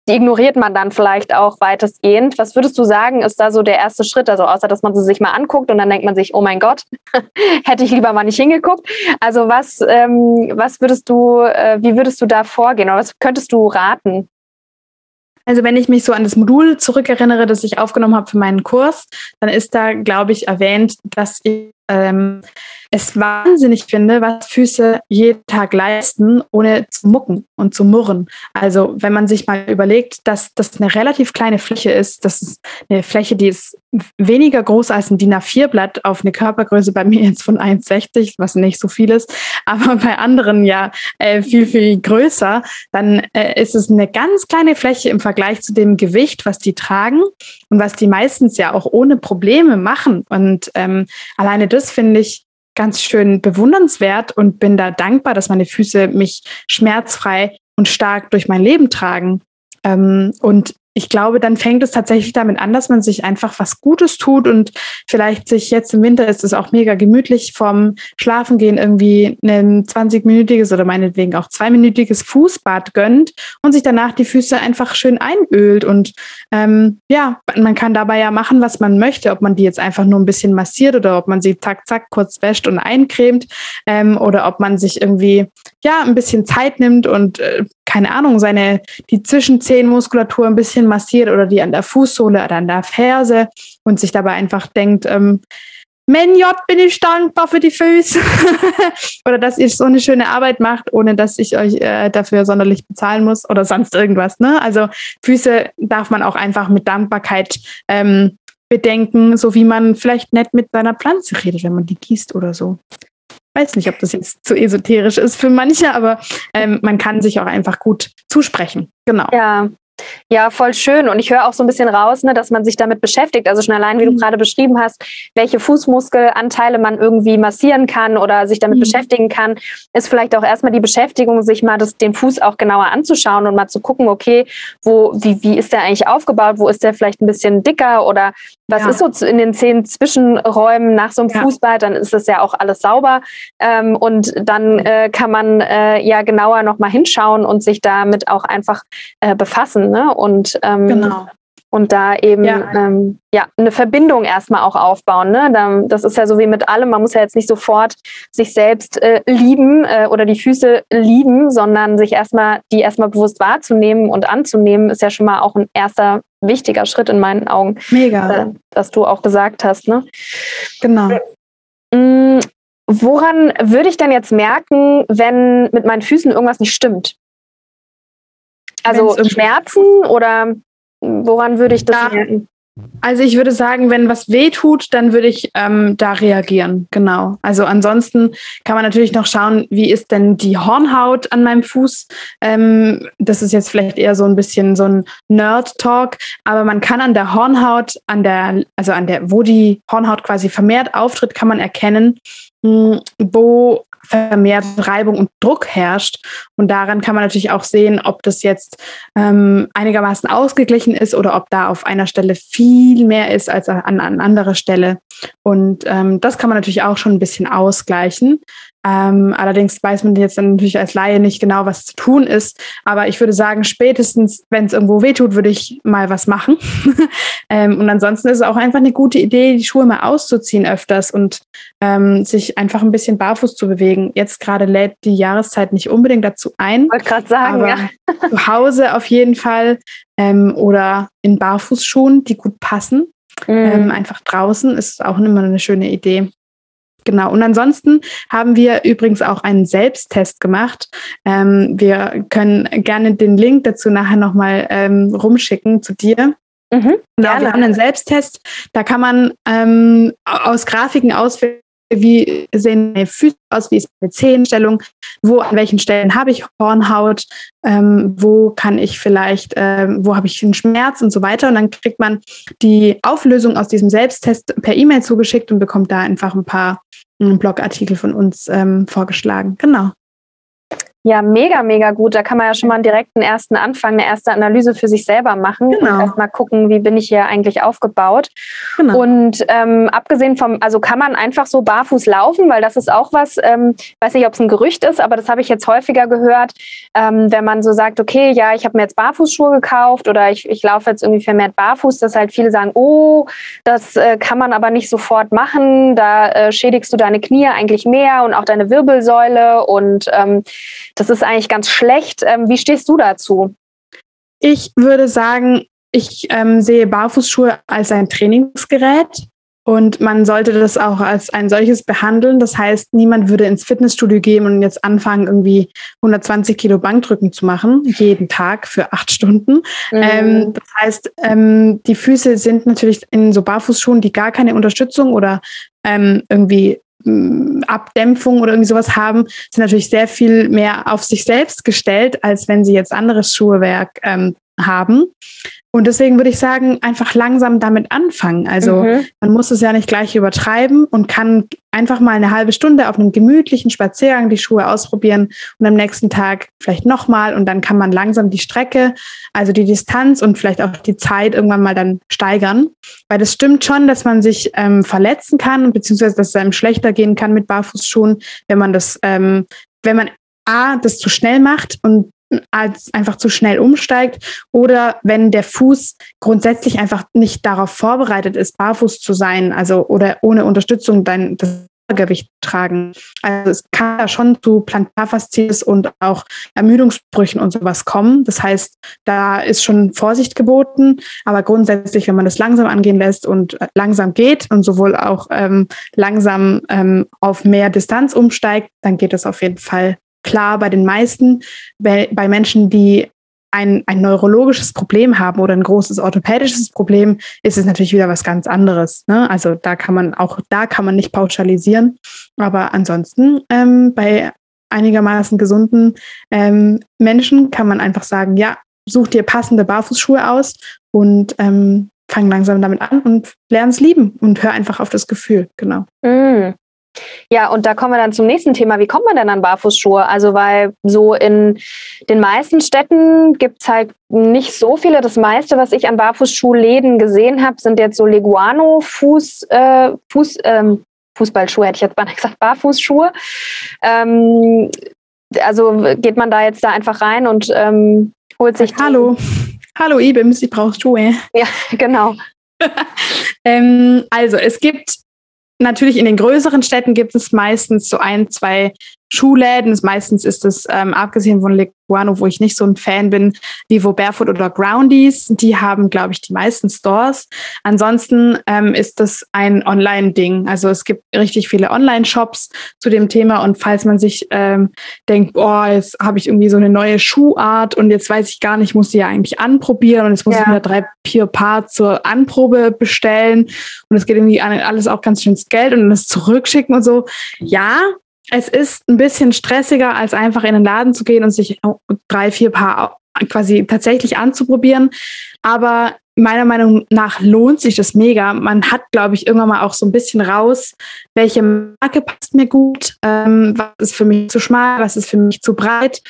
Speaker 1: die ignoriert man dann vielleicht auch weitestgehend. Was würdest du sagen, ist da so der erste Schritt? Also außer, dass man sie sich mal anguckt und dann denkt man sich, oh mein Gott, hätte ich lieber mal nicht hingeguckt. Also was, ähm, was würdest du, äh, wie würdest du da vorgehen oder was könntest du raten?
Speaker 2: Also wenn ich mich so an das Modul zurückerinnere, das ich aufgenommen habe für meinen Kurs, dann ist da, glaube ich, erwähnt, dass ich ähm, es wahnsinnig finde, was Füße jeden Tag leisten, ohne zu mucken und zu murren. Also wenn man sich mal überlegt, dass das eine relativ kleine Fläche ist, das ist eine Fläche, die ist weniger groß als ein DIN A4-Blatt auf eine Körpergröße bei mir jetzt von 1,60, was nicht so viel ist, aber bei anderen ja äh, viel, viel größer, dann äh, ist es eine ganz kleine Fläche im Vergleich zu dem Gewicht, was die tragen und was die meistens ja auch ohne Probleme machen. Und ähm, alleine das finde ich ganz schön bewundernswert und bin da dankbar, dass meine Füße mich schmerzfrei und stark durch mein Leben tragen. Ähm, und ich glaube, dann fängt es tatsächlich damit an, dass man sich einfach was Gutes tut und vielleicht sich jetzt im Winter ist es auch mega gemütlich vom Schlafengehen irgendwie ein 20-minütiges oder meinetwegen auch zweiminütiges Fußbad gönnt und sich danach die Füße einfach schön einölt. Und ähm, ja, man kann dabei ja machen, was man möchte, ob man die jetzt einfach nur ein bisschen massiert oder ob man sie zack, zack, kurz wäscht und eincremt ähm, oder ob man sich irgendwie ja ein bisschen Zeit nimmt und äh, keine Ahnung, seine die Zwischenzehenmuskulatur ein bisschen massiert oder die an der Fußsohle oder an der Ferse und sich dabei einfach denkt, ähm, Menjot, bin ich dankbar für die Füße. oder dass ihr so eine schöne Arbeit macht, ohne dass ich euch äh, dafür sonderlich bezahlen muss oder sonst irgendwas. Ne? Also Füße darf man auch einfach mit Dankbarkeit ähm, bedenken, so wie man vielleicht nett mit seiner Pflanze redet, wenn man die gießt oder so weiß nicht, ob das jetzt zu esoterisch ist für manche, aber ähm, man kann sich auch einfach gut zusprechen. Genau.
Speaker 1: Ja, ja, voll schön. Und ich höre auch so ein bisschen raus, ne, dass man sich damit beschäftigt. Also schon allein, wie du mhm. gerade beschrieben hast, welche Fußmuskelanteile man irgendwie massieren kann oder sich damit mhm. beschäftigen kann, ist vielleicht auch erstmal die Beschäftigung, sich mal das, den Fuß auch genauer anzuschauen und mal zu gucken, okay, wo, wie, wie ist der eigentlich aufgebaut? Wo ist der vielleicht ein bisschen dicker oder was ja. ist so in den zehn Zwischenräumen nach so einem ja. Fußball? Dann ist das ja auch alles sauber. Ähm, und dann äh, kann man äh, ja genauer nochmal hinschauen und sich damit auch einfach äh, befassen ne? Und ähm, genau. Und da eben ja. Ähm, ja eine Verbindung erstmal auch aufbauen. Ne? Das ist ja so wie mit allem. Man muss ja jetzt nicht sofort sich selbst äh, lieben äh, oder die Füße lieben, sondern sich erstmal die erstmal bewusst wahrzunehmen und anzunehmen, ist ja schon mal auch ein erster wichtiger Schritt in meinen Augen.
Speaker 2: Mega. Äh,
Speaker 1: dass du auch gesagt hast. Ne?
Speaker 2: Genau.
Speaker 1: Mhm. Woran würde ich denn jetzt merken, wenn mit meinen Füßen irgendwas nicht stimmt? Also Schmerzen oder woran würde ich das ja. merken?
Speaker 2: Also ich würde sagen, wenn was weh tut, dann würde ich ähm, da reagieren. Genau. Also ansonsten kann man natürlich noch schauen, wie ist denn die Hornhaut an meinem Fuß. Ähm, das ist jetzt vielleicht eher so ein bisschen so ein Nerd-Talk, aber man kann an der Hornhaut, an der, also an der, wo die Hornhaut quasi vermehrt auftritt, kann man erkennen, wo vermehrt Reibung und Druck herrscht. Und daran kann man natürlich auch sehen, ob das jetzt ähm, einigermaßen ausgeglichen ist oder ob da auf einer Stelle viel mehr ist als an, an anderer Stelle. Und ähm, das kann man natürlich auch schon ein bisschen ausgleichen. Ähm, allerdings weiß man jetzt dann natürlich als Laie nicht genau, was zu tun ist. Aber ich würde sagen, spätestens, wenn es irgendwo wehtut, würde ich mal was machen. ähm, und ansonsten ist es auch einfach eine gute Idee, die Schuhe mal auszuziehen öfters und ähm, sich einfach ein bisschen barfuß zu bewegen. Jetzt gerade lädt die Jahreszeit nicht unbedingt dazu ein.
Speaker 1: Wollte gerade sagen, ja.
Speaker 2: zu Hause auf jeden Fall ähm, oder in Barfußschuhen, die gut passen. Mm. einfach draußen ist auch immer eine schöne Idee. Genau. Und ansonsten haben wir übrigens auch einen Selbsttest gemacht. Ähm, wir können gerne den Link dazu nachher nochmal ähm, rumschicken zu dir. Mhm, genau, wir haben einen Selbsttest. Da kann man ähm, aus Grafiken auswählen, wie sehen meine Füße aus, wie ist meine Zehenstellung, wo, an welchen Stellen habe ich Hornhaut, ähm, wo kann ich vielleicht, ähm, wo habe ich einen Schmerz und so weiter. Und dann kriegt man die Auflösung aus diesem Selbsttest per E-Mail zugeschickt und bekommt da einfach ein paar Blogartikel von uns ähm, vorgeschlagen. Genau.
Speaker 1: Ja, mega, mega gut. Da kann man ja schon mal einen direkten ersten Anfang, eine erste Analyse für sich selber machen genau. und erstmal gucken, wie bin ich hier eigentlich aufgebaut. Genau. Und ähm, abgesehen vom, also kann man einfach so barfuß laufen, weil das ist auch was, ähm, weiß nicht, ob es ein Gerücht ist, aber das habe ich jetzt häufiger gehört, ähm, wenn man so sagt, okay, ja, ich habe mir jetzt Barfußschuhe gekauft oder ich, ich laufe jetzt irgendwie vermehrt barfuß, dass halt viele sagen, oh, das äh, kann man aber nicht sofort machen, da äh, schädigst du deine Knie eigentlich mehr und auch deine Wirbelsäule und ähm, das ist eigentlich ganz schlecht. Ähm, wie stehst du dazu?
Speaker 2: Ich würde sagen, ich ähm, sehe Barfußschuhe als ein Trainingsgerät und man sollte das auch als ein solches behandeln. Das heißt, niemand würde ins Fitnessstudio gehen und jetzt anfangen, irgendwie 120 Kilo Bankdrücken zu machen, jeden Tag für acht Stunden. Mhm. Ähm, das heißt, ähm, die Füße sind natürlich in so Barfußschuhen, die gar keine Unterstützung oder ähm, irgendwie Abdämpfung oder irgendwie sowas haben, sind natürlich sehr viel mehr auf sich selbst gestellt, als wenn sie jetzt anderes Schuhwerk ähm, haben. Und deswegen würde ich sagen, einfach langsam damit anfangen. Also mhm. man muss es ja nicht gleich übertreiben und kann einfach mal eine halbe Stunde auf einem gemütlichen Spaziergang die Schuhe ausprobieren und am nächsten Tag vielleicht nochmal und dann kann man langsam die Strecke, also die Distanz und vielleicht auch die Zeit irgendwann mal dann steigern. Weil das stimmt schon, dass man sich ähm, verletzen kann, beziehungsweise dass es einem schlechter gehen kann mit Barfußschuhen, wenn man das, ähm, wenn man A, das zu schnell macht und als einfach zu schnell umsteigt oder wenn der Fuß grundsätzlich einfach nicht darauf vorbereitet ist, barfuß zu sein, also oder ohne Unterstützung dein das Gewicht tragen. Also es kann ja schon zu Plantarfaszitis und auch Ermüdungsbrüchen und sowas kommen. Das heißt, da ist schon Vorsicht geboten, aber grundsätzlich, wenn man das langsam angehen lässt und langsam geht und sowohl auch ähm, langsam ähm, auf mehr Distanz umsteigt, dann geht es auf jeden Fall klar bei den meisten, bei, Menschen, die ein, ein neurologisches Problem haben oder ein großes orthopädisches Problem, ist es natürlich wieder was ganz anderes. Ne? Also da kann man auch da kann man nicht pauschalisieren. Aber ansonsten ähm, bei einigermaßen gesunden ähm, Menschen kann man einfach sagen, ja, such dir passende Barfußschuhe aus und ähm, fang langsam damit an und lern es lieben und hör einfach auf das Gefühl. Genau.
Speaker 1: Mm. Ja, und da kommen wir dann zum nächsten Thema. Wie kommt man denn an Barfußschuhe? Also, weil so in den meisten Städten gibt es halt nicht so viele. Das meiste, was ich an Barfußschuhläden gesehen habe, sind jetzt so Leguano-Fuß, äh, Fuß, ähm, Fußballschuhe, hätte ich jetzt mal gesagt, Barfußschuhe. Ähm, also geht man da jetzt da einfach rein und ähm, holt sich.
Speaker 2: Hallo. Hallo Ibims, ich brauche Schuhe.
Speaker 1: Ja, genau.
Speaker 2: ähm, also es gibt Natürlich in den größeren Städten gibt es meistens so ein, zwei Schuhläden. Meistens ist es, ähm, abgesehen von Leguano, wo ich nicht so ein Fan bin, Vivo Barefoot oder Groundies. Die haben, glaube ich, die meisten Stores. Ansonsten ähm, ist das ein Online-Ding. Also es gibt richtig viele Online-Shops zu dem Thema. Und falls man sich ähm, denkt, boah, jetzt habe ich irgendwie so eine neue Schuhart und jetzt weiß ich gar nicht, muss sie ja eigentlich anprobieren und jetzt muss ja. ich mir drei, vier Paar zur Anprobe bestellen. Und es geht irgendwie alles auch ganz schön ins Geld und das zurückschicken und so. Ja, es ist ein bisschen stressiger, als einfach in den Laden zu gehen und sich drei, vier Paar quasi tatsächlich anzuprobieren. Aber meiner Meinung nach lohnt sich das mega. Man hat, glaube ich, irgendwann mal auch so ein bisschen raus, welche Marke passt mir gut, ähm, was ist für mich zu schmal, was ist für mich zu breit.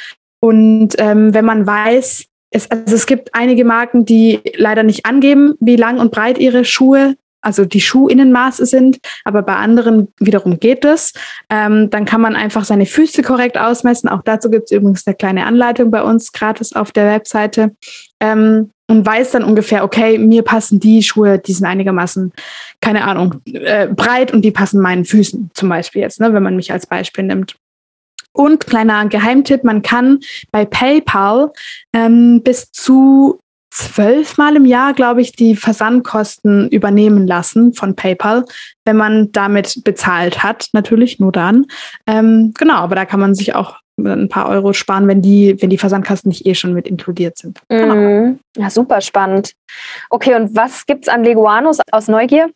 Speaker 2: Und ähm, wenn man weiß, es, also es gibt einige Marken, die leider nicht angeben, wie lang und breit ihre Schuhe also die Schuhinnenmaße sind, aber bei anderen wiederum geht es. Ähm, dann kann man einfach seine Füße korrekt ausmessen. Auch dazu gibt es übrigens eine kleine Anleitung bei uns gratis auf der Webseite. Ähm, und weiß dann ungefähr, okay, mir passen die Schuhe, die sind einigermaßen, keine Ahnung, äh, breit und die passen meinen Füßen zum Beispiel jetzt, ne, wenn man mich als Beispiel nimmt. Und kleiner Geheimtipp, man kann bei PayPal ähm, bis zu zwölfmal im Jahr, glaube ich, die Versandkosten übernehmen lassen von PayPal, wenn man damit bezahlt hat. Natürlich nur dann. Ähm, genau, aber da kann man sich auch ein paar Euro sparen, wenn die, wenn die Versandkosten nicht eh schon mit inkludiert sind.
Speaker 1: Genau. Mm, ja, super spannend. Okay, und was gibt es an Leguanos aus Neugier?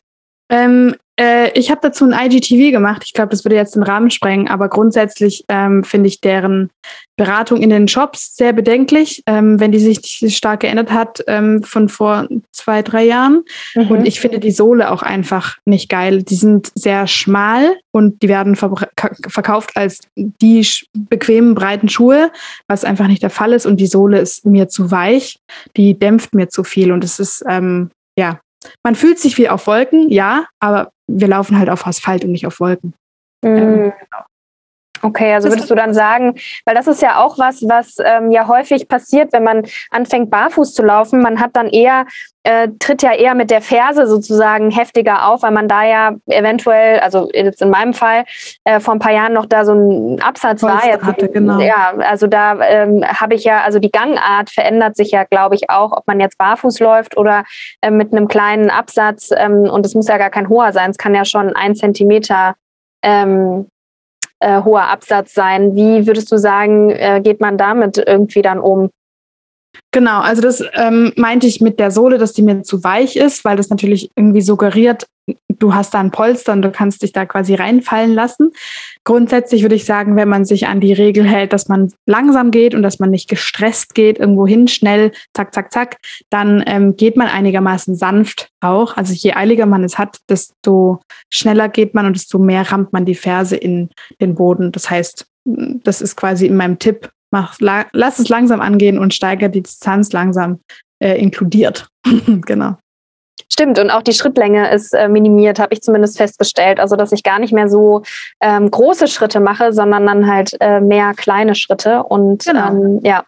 Speaker 2: Ähm, äh, ich habe dazu ein IGTV gemacht. Ich glaube, das würde jetzt den Rahmen sprengen, aber grundsätzlich ähm, finde ich deren Beratung in den Shops sehr bedenklich, ähm, wenn die sich stark geändert hat ähm, von vor zwei, drei Jahren. Mhm. Und ich finde die Sohle auch einfach nicht geil. Die sind sehr schmal und die werden verkauft als die bequemen, breiten Schuhe, was einfach nicht der Fall ist. Und die Sohle ist mir zu weich, die dämpft mir zu viel. Und es ist, ähm, ja, man fühlt sich wie auf Wolken, ja, aber wir laufen halt auf Asphalt und nicht auf Wolken. Mhm. Ähm, genau.
Speaker 1: Okay, also würdest du dann sagen, weil das ist ja auch was, was ähm, ja häufig passiert, wenn man anfängt barfuß zu laufen, man hat dann eher, äh, tritt ja eher mit der Ferse sozusagen heftiger auf, weil man da ja eventuell, also jetzt in meinem Fall, äh, vor ein paar Jahren noch da so ein Absatz Polster war. Jetzt, hatte, genau. Ja, also da ähm, habe ich ja, also die Gangart verändert sich ja, glaube ich, auch, ob man jetzt barfuß läuft oder äh, mit einem kleinen Absatz ähm, und es muss ja gar kein hoher sein, es kann ja schon ein Zentimeter ähm, äh, hoher Absatz sein. Wie würdest du sagen, äh, geht man damit irgendwie dann um?
Speaker 2: Genau, also das ähm, meinte ich mit der Sohle, dass die mir zu weich ist, weil das natürlich irgendwie suggeriert, du hast da ein Polster und du kannst dich da quasi reinfallen lassen. Grundsätzlich würde ich sagen, wenn man sich an die Regel hält, dass man langsam geht und dass man nicht gestresst geht, irgendwo hin, schnell, zack, zack, zack, dann ähm, geht man einigermaßen sanft auch. Also je eiliger man es hat, desto schneller geht man und desto mehr rammt man die Ferse in den Boden. Das heißt, das ist quasi in meinem Tipp, mach, lass es langsam angehen und steigere die Distanz langsam äh, inkludiert. genau.
Speaker 1: Stimmt, und auch die Schrittlänge ist äh, minimiert, habe ich zumindest festgestellt. Also, dass ich gar nicht mehr so ähm, große Schritte mache, sondern dann halt äh, mehr kleine Schritte. Und genau. ähm, ja,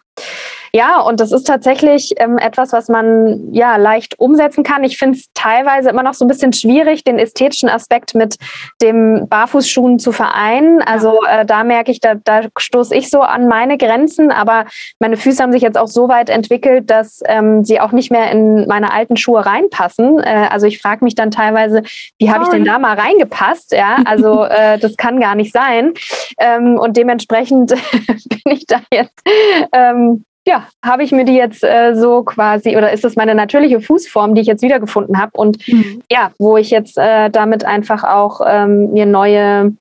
Speaker 1: ja, und das ist tatsächlich ähm, etwas, was man ja leicht umsetzen kann. Ich finde es teilweise immer noch so ein bisschen schwierig, den ästhetischen Aspekt mit dem Barfußschuhen zu vereinen. Also äh, da merke ich, da, da stoße ich so an meine Grenzen, aber meine Füße haben sich jetzt auch so weit entwickelt, dass ähm, sie auch nicht mehr in meine alten Schuhe reinpassen. Äh, also ich frage mich dann teilweise, wie habe ich denn da mal reingepasst? Ja, also äh, das kann gar nicht sein. Ähm, und dementsprechend bin ich da jetzt ähm, ja, habe ich mir die jetzt äh, so quasi, oder ist das meine natürliche Fußform, die ich jetzt wiedergefunden habe und mhm. ja, wo ich jetzt äh, damit einfach auch ähm, mir neue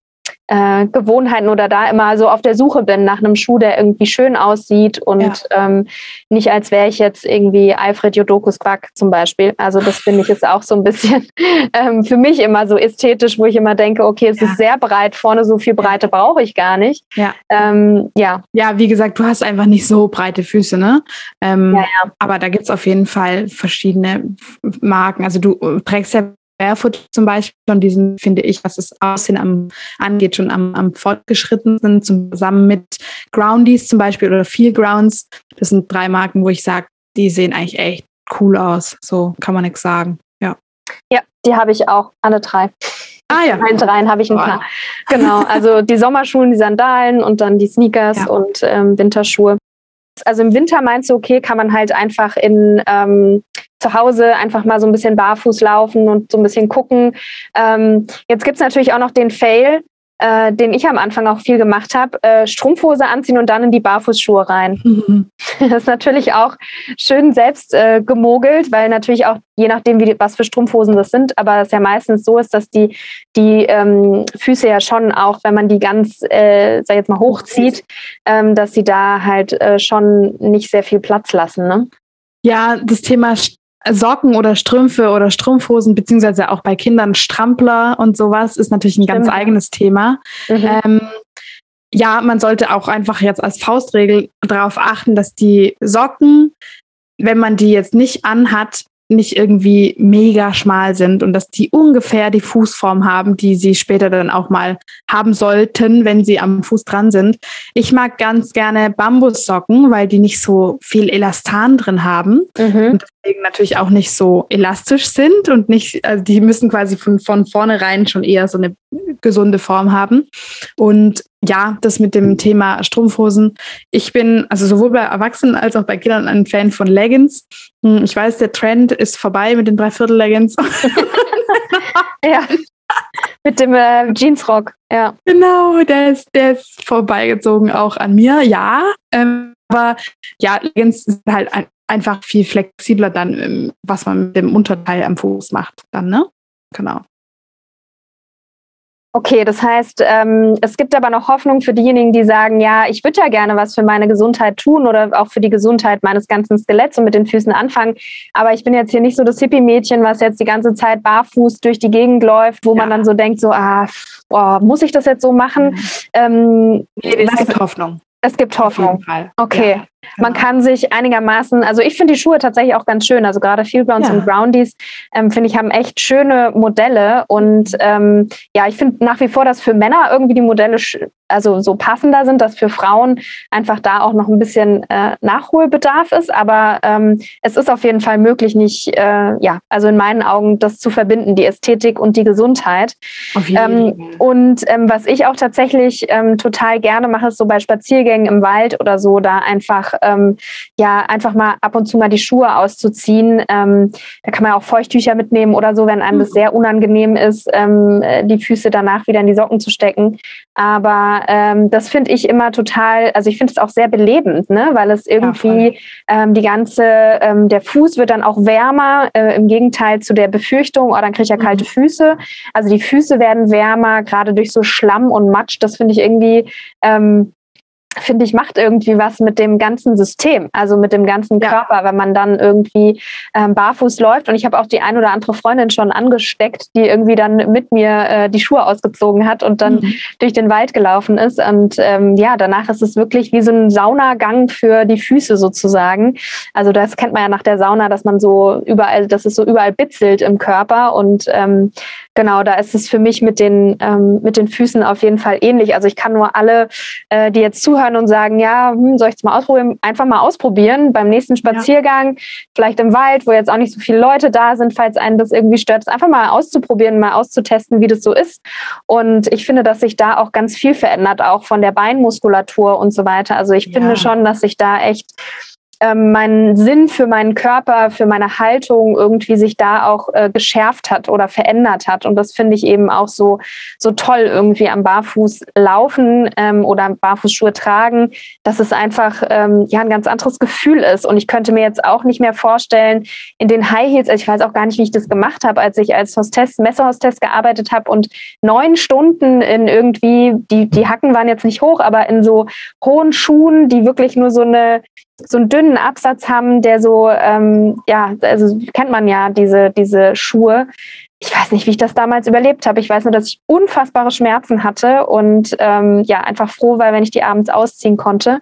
Speaker 1: äh, Gewohnheiten oder da immer so auf der Suche bin nach einem Schuh, der irgendwie schön aussieht und ja. ähm, nicht als wäre ich jetzt irgendwie Alfred Jodokus Quack zum Beispiel. Also das finde ich jetzt auch so ein bisschen ähm, für mich immer so ästhetisch, wo ich immer denke, okay, es ja. ist sehr breit vorne, so viel Breite brauche ich gar nicht.
Speaker 2: Ja. Ähm, ja. Ja, wie gesagt, du hast einfach nicht so breite Füße, ne? Ähm, ja, ja. Aber da gibt es auf jeden Fall verschiedene Marken. Also du äh, trägst ja Barefoot zum Beispiel schon diesen, finde ich, was das Aussehen am, angeht, schon am, am fortgeschrittensten, zusammen mit Groundies zum Beispiel oder Feel Grounds. Das sind drei Marken, wo ich sage, die sehen eigentlich echt cool aus. So kann man nichts sagen. Ja.
Speaker 1: Ja, die habe ich auch, alle drei.
Speaker 2: Ah ja.
Speaker 1: Ein dreien habe ich ein paar. Genau, also die Sommerschuhe, die Sandalen und dann die Sneakers ja. und ähm, Winterschuhe. Also im Winter meinst du, okay, kann man halt einfach in ähm, zu Hause einfach mal so ein bisschen barfuß laufen und so ein bisschen gucken. Ähm, jetzt gibt es natürlich auch noch den Fail, äh, den ich am Anfang auch viel gemacht habe, äh, Strumpfhose anziehen und dann in die Barfußschuhe rein. Mhm. Das ist natürlich auch schön selbst äh, gemogelt, weil natürlich auch je nachdem, wie, was für Strumpfhosen das sind, aber es ja meistens so ist, dass die, die ähm, Füße ja schon auch, wenn man die ganz, äh, sag jetzt mal, hochzieht, ähm, dass sie da halt äh, schon nicht sehr viel Platz lassen. Ne?
Speaker 2: Ja, das Thema Socken oder Strümpfe oder Strumpfhosen, beziehungsweise auch bei Kindern Strampler und sowas, ist natürlich ein Stimmt. ganz eigenes Thema. Mhm. Ähm, ja, man sollte auch einfach jetzt als Faustregel darauf achten, dass die Socken, wenn man die jetzt nicht anhat, nicht irgendwie mega schmal sind und dass die ungefähr die Fußform haben, die sie später dann auch mal haben sollten, wenn sie am Fuß dran sind. Ich mag ganz gerne Bambussocken, weil die nicht so viel Elastan drin haben mhm. und deswegen natürlich auch nicht so elastisch sind und nicht, also die müssen quasi von, von vornherein schon eher so eine gesunde Form haben. Und ja, das mit dem Thema Strumpfhosen. Ich bin also sowohl bei Erwachsenen als auch bei Kindern ein Fan von Leggings. Hm, ich weiß, der Trend ist vorbei mit den Dreiviertel-Leggings.
Speaker 1: ja. Mit dem äh, Jeansrock, ja.
Speaker 2: Genau, der ist, der ist vorbeigezogen auch an mir, ja. Ähm, aber ja, Leggings ist halt ein, einfach viel flexibler dann, was man mit dem Unterteil am Fuß macht, dann, ne? Genau.
Speaker 1: Okay, das heißt, ähm, es gibt aber noch Hoffnung für diejenigen, die sagen, ja, ich würde ja gerne was für meine Gesundheit tun oder auch für die Gesundheit meines ganzen Skeletts und mit den Füßen anfangen. Aber ich bin jetzt hier nicht so das Hippie-Mädchen, was jetzt die ganze Zeit barfuß durch die Gegend läuft, wo ja. man dann so denkt, so, ah, boah, muss ich das jetzt so machen? Mhm.
Speaker 2: Ähm, nee, es gibt Hoffnung.
Speaker 1: Es gibt Hoffnung. Okay. Ja. Man genau. kann sich einigermaßen, also ich finde die Schuhe tatsächlich auch ganz schön. Also gerade Fieldgrounds ja. und Groundies, ähm, finde ich, haben echt schöne Modelle. Und ähm, ja, ich finde nach wie vor, dass für Männer irgendwie die Modelle also so passender sind, dass für Frauen einfach da auch noch ein bisschen äh, Nachholbedarf ist. Aber ähm, es ist auf jeden Fall möglich, nicht, äh, ja, also in meinen Augen das zu verbinden, die Ästhetik und die Gesundheit. Auf jeden ähm, Fall. Und ähm, was ich auch tatsächlich ähm, total gerne mache, ist so bei Spaziergängen im Wald oder so, da einfach ähm, ja einfach mal ab und zu mal die Schuhe auszuziehen. Ähm, da kann man auch Feuchttücher mitnehmen oder so, wenn einem das mhm. sehr unangenehm ist, ähm, die Füße danach wieder in die Socken zu stecken. Aber ähm, das finde ich immer total, also ich finde es auch sehr belebend, ne? weil es irgendwie ja, ähm, die ganze, ähm, der Fuß wird dann auch wärmer, äh, im Gegenteil zu der Befürchtung, oh, dann kriege ich ja kalte mhm. Füße. Also die Füße werden wärmer, gerade durch so Schlamm und Matsch. Das finde ich irgendwie ähm, finde ich, macht irgendwie was mit dem ganzen System, also mit dem ganzen Körper, ja. wenn man dann irgendwie ähm, barfuß läuft. Und ich habe auch die ein oder andere Freundin schon angesteckt, die irgendwie dann mit mir äh, die Schuhe ausgezogen hat und dann mhm. durch den Wald gelaufen ist. Und ähm, ja, danach ist es wirklich wie so ein Saunagang für die Füße sozusagen. Also das kennt man ja nach der Sauna, dass man so überall, dass es so überall bitzelt im Körper. Und ähm, genau, da ist es für mich mit den, ähm, mit den Füßen auf jeden Fall ähnlich. Also ich kann nur alle, äh, die jetzt zuhören und sagen, ja, hm, soll ich es mal ausprobieren, einfach mal ausprobieren beim nächsten Spaziergang, ja. vielleicht im Wald, wo jetzt auch nicht so viele Leute da sind, falls einen das irgendwie stört, es einfach mal auszuprobieren, mal auszutesten, wie das so ist. Und ich finde, dass sich da auch ganz viel verändert, auch von der Beinmuskulatur und so weiter. Also ich ja. finde schon, dass sich da echt ähm, mein Sinn für meinen Körper, für meine Haltung irgendwie sich da auch äh, geschärft hat oder verändert hat. Und das finde ich eben auch so, so toll irgendwie am Barfuß laufen ähm, oder Barfußschuhe tragen, dass es einfach ähm, ja ein ganz anderes Gefühl ist. Und ich könnte mir jetzt auch nicht mehr vorstellen, in den High Heels, also ich weiß auch gar nicht, wie ich das gemacht habe, als ich als Hostess, Messehostess gearbeitet habe und neun Stunden in irgendwie, die, die Hacken waren jetzt nicht hoch, aber in so hohen Schuhen, die wirklich nur so eine so einen dünnen Absatz haben, der so, ähm, ja, also kennt man ja diese, diese Schuhe. Ich weiß nicht, wie ich das damals überlebt habe. Ich weiß nur, dass ich unfassbare Schmerzen hatte und ähm, ja, einfach froh war, wenn ich die abends ausziehen konnte.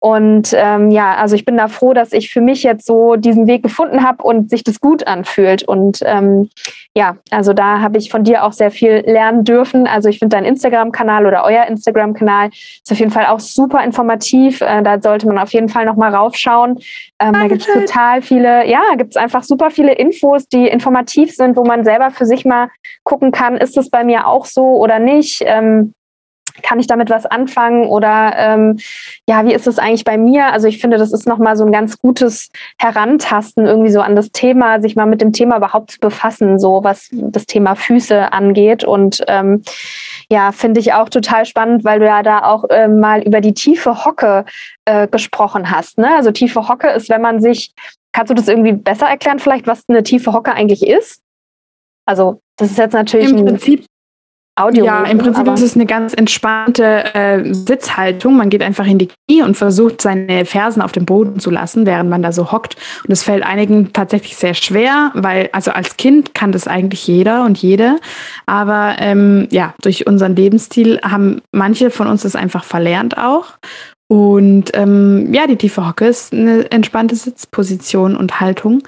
Speaker 1: Und ähm, ja, also ich bin da froh, dass ich für mich jetzt so diesen Weg gefunden habe und sich das gut anfühlt. Und ähm, ja, also da habe ich von dir auch sehr viel lernen dürfen. Also ich finde dein Instagram-Kanal oder euer Instagram-Kanal ist auf jeden Fall auch super informativ. Äh, da sollte man auf jeden Fall nochmal raufschauen. Ähm, da gibt es total viele, ja, gibt es einfach super viele Infos, die informativ sind, wo man selber für sich mal gucken kann, ist es bei mir auch so oder nicht. Ähm, kann ich damit was anfangen oder ähm, ja, wie ist es eigentlich bei mir? Also ich finde, das ist nochmal so ein ganz gutes Herantasten irgendwie so an das Thema, sich mal mit dem Thema überhaupt zu befassen, so was das Thema Füße angeht. Und ähm, ja, finde ich auch total spannend, weil du ja da auch äh, mal über die tiefe Hocke äh, gesprochen hast. Ne? Also tiefe Hocke ist, wenn man sich, kannst du das irgendwie besser erklären, vielleicht, was eine tiefe Hocke eigentlich ist? Also das ist jetzt natürlich
Speaker 2: im Prinzip Audio. Ja, im Prinzip ist es eine ganz entspannte äh, Sitzhaltung. Man geht einfach in die Knie und versucht, seine Fersen auf dem Boden zu lassen, während man da so hockt. Und es fällt einigen tatsächlich sehr schwer, weil, also als Kind kann das eigentlich jeder und jede. Aber ähm, ja, durch unseren Lebensstil haben manche von uns das einfach verlernt auch. Und ähm, ja, die tiefe Hocke ist eine entspannte Sitzposition und Haltung.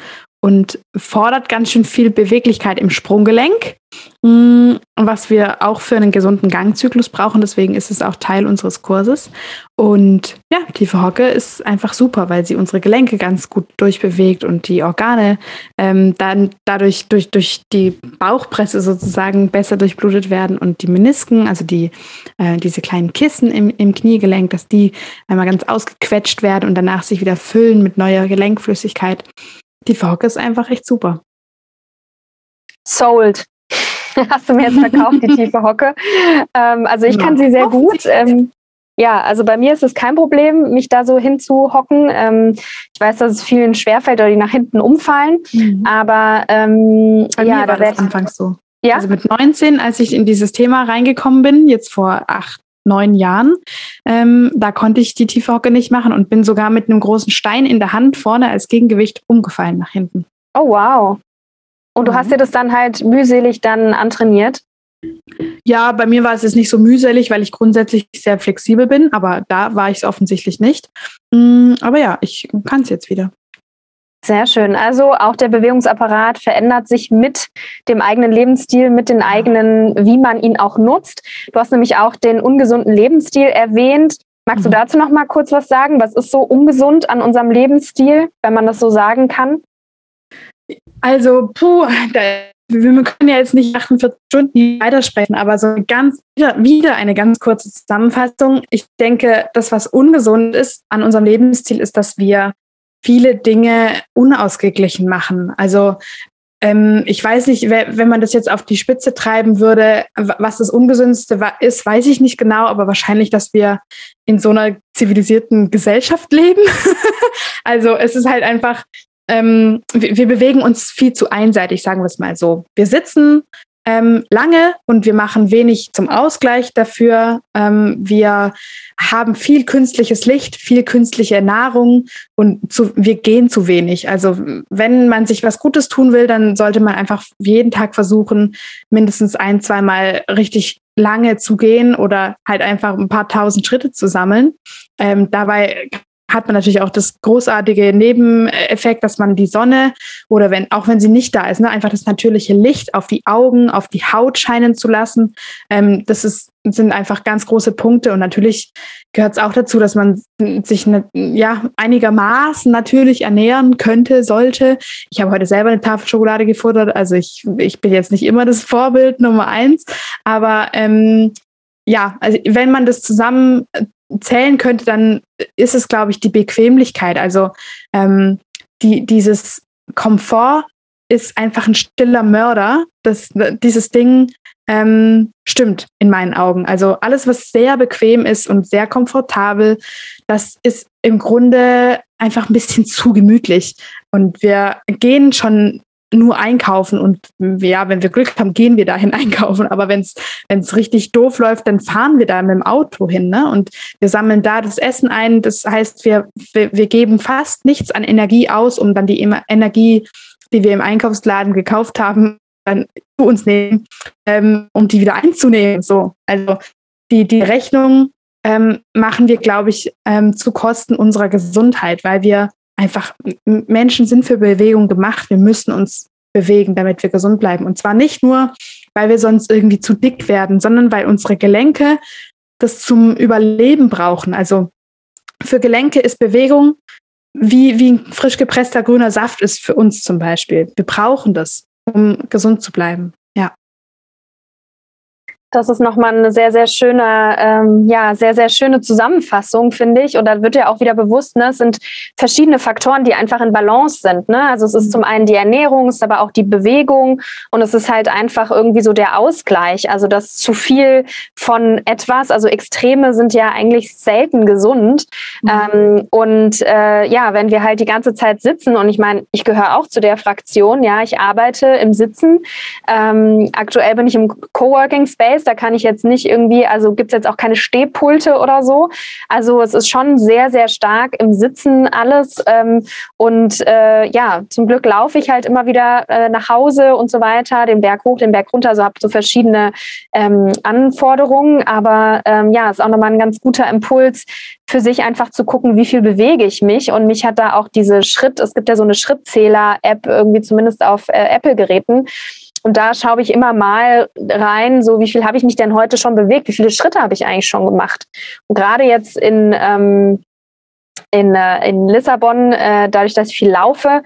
Speaker 2: Und fordert ganz schön viel Beweglichkeit im Sprunggelenk, mm, was wir auch für einen gesunden Gangzyklus brauchen. Deswegen ist es auch Teil unseres Kurses. Und ja, tiefe Hocke ist einfach super, weil sie unsere Gelenke ganz gut durchbewegt und die Organe ähm, dann dadurch durch, durch die Bauchpresse sozusagen besser durchblutet werden und die Menisken, also die, äh, diese kleinen Kissen im, im Kniegelenk, dass die einmal ganz ausgequetscht werden und danach sich wieder füllen mit neuer Gelenkflüssigkeit. Die Hocke ist einfach echt super.
Speaker 1: Sold. Hast du mir jetzt verkauft, die tiefe Hocke. Ähm, also ich ja. kann sie sehr gut. Ähm, ja, also bei mir ist es kein Problem, mich da so hinzuhocken. Ähm, ich weiß, dass es vielen schwerfällt oder die nach hinten umfallen. Mhm. Aber ähm,
Speaker 2: bei ja, mir war da das anfangs so. Ja? Also mit 19, als ich in dieses Thema reingekommen bin, jetzt vor acht, neun Jahren, ähm, da konnte ich die tiefe Hocke nicht machen und bin sogar mit einem großen Stein in der Hand vorne als Gegengewicht umgefallen nach hinten.
Speaker 1: Oh wow. Und du mhm. hast dir das dann halt mühselig dann antrainiert?
Speaker 2: Ja, bei mir war es jetzt nicht so mühselig, weil ich grundsätzlich sehr flexibel bin, aber da war ich es offensichtlich nicht. Mm, aber ja, ich kann es jetzt wieder.
Speaker 1: Sehr schön. Also auch der Bewegungsapparat verändert sich mit dem eigenen Lebensstil, mit den eigenen, wie man ihn auch nutzt. Du hast nämlich auch den ungesunden Lebensstil erwähnt. Magst mhm. du dazu noch mal kurz was sagen? Was ist so ungesund an unserem Lebensstil, wenn man das so sagen kann?
Speaker 2: Also, puh, da, wir können ja jetzt nicht 48 Stunden weitersprechen, aber so ganz wieder eine ganz kurze Zusammenfassung. Ich denke, das, was ungesund ist an unserem Lebensstil, ist, dass wir viele Dinge unausgeglichen machen. Also ähm, ich weiß nicht, wenn man das jetzt auf die Spitze treiben würde, was das Ungesündeste ist, weiß ich nicht genau, aber wahrscheinlich, dass wir in so einer zivilisierten Gesellschaft leben. also es ist halt einfach, ähm, wir, wir bewegen uns viel zu einseitig, sagen wir es mal so. Wir sitzen ähm, lange und wir machen wenig zum Ausgleich dafür. Ähm, wir haben viel künstliches Licht, viel künstliche Nahrung und zu, wir gehen zu wenig. Also wenn man sich was Gutes tun will, dann sollte man einfach jeden Tag versuchen, mindestens ein, zweimal richtig lange zu gehen oder halt einfach ein paar tausend Schritte zu sammeln. Ähm, dabei hat man natürlich auch das großartige Nebeneffekt, dass man die Sonne oder wenn, auch wenn sie nicht da ist, ne, einfach das natürliche Licht auf die Augen, auf die Haut scheinen zu lassen. Ähm, das ist, sind einfach ganz große Punkte. Und natürlich gehört es auch dazu, dass man sich ne, ja, einigermaßen natürlich ernähren könnte, sollte. Ich habe heute selber eine Tafel Schokolade gefuttert, also ich, ich bin jetzt nicht immer das Vorbild Nummer eins, aber ähm, ja, also wenn man das zusammen zählen könnte, dann ist es, glaube ich, die Bequemlichkeit. Also ähm, die, dieses Komfort ist einfach ein stiller Mörder. Das, dieses Ding ähm, stimmt in meinen Augen. Also alles, was sehr bequem ist und sehr komfortabel, das ist im Grunde einfach ein bisschen zu gemütlich. Und wir gehen schon nur einkaufen und ja, wenn wir Glück haben, gehen wir dahin einkaufen. Aber wenn es richtig doof läuft, dann fahren wir da mit dem Auto hin. Ne? Und wir sammeln da das Essen ein. Das heißt, wir, wir, wir geben fast nichts an Energie aus, um dann die Energie, die wir im Einkaufsladen gekauft haben, dann zu uns nehmen, ähm, um die wieder einzunehmen. So, also die, die Rechnung ähm, machen wir, glaube ich, ähm, zu Kosten unserer Gesundheit, weil wir einfach, Menschen sind für Bewegung gemacht. Wir müssen uns bewegen, damit wir gesund bleiben. Und zwar nicht nur, weil wir sonst irgendwie zu dick werden, sondern weil unsere Gelenke das zum Überleben brauchen. Also für Gelenke ist Bewegung wie, wie ein frisch gepresster grüner Saft ist für uns zum Beispiel. Wir brauchen das, um gesund zu bleiben.
Speaker 1: Das ist nochmal eine sehr, sehr schöne, ähm, ja, sehr, sehr schöne Zusammenfassung, finde ich. Und da wird ja auch wieder bewusst, ne, es sind verschiedene Faktoren, die einfach in Balance sind. Ne? Also es ist zum einen die Ernährung, es ist aber auch die Bewegung und es ist halt einfach irgendwie so der Ausgleich. Also das zu viel von etwas, also Extreme sind ja eigentlich selten gesund. Mhm. Ähm, und äh, ja, wenn wir halt die ganze Zeit sitzen und ich meine, ich gehöre auch zu der Fraktion, ja, ich arbeite im Sitzen. Ähm, aktuell bin ich im Coworking Space weiß, da kann ich jetzt nicht irgendwie, also gibt es jetzt auch keine Stehpulte oder so. Also es ist schon sehr, sehr stark im Sitzen alles. Ähm, und äh, ja, zum Glück laufe ich halt immer wieder äh, nach Hause und so weiter, den Berg hoch, den Berg runter, also habe so verschiedene ähm, Anforderungen. Aber ähm, ja, ist auch nochmal ein ganz guter Impuls, für sich einfach zu gucken, wie viel bewege ich mich. Und mich hat da auch diese Schritt, es gibt ja so eine Schrittzähler-App, irgendwie zumindest auf äh, Apple-Geräten. Und da schaue ich immer mal rein, so wie viel habe ich mich denn heute schon bewegt, wie viele Schritte habe ich eigentlich schon gemacht. Und gerade jetzt in, ähm, in, äh, in Lissabon, äh, dadurch, dass ich viel laufe,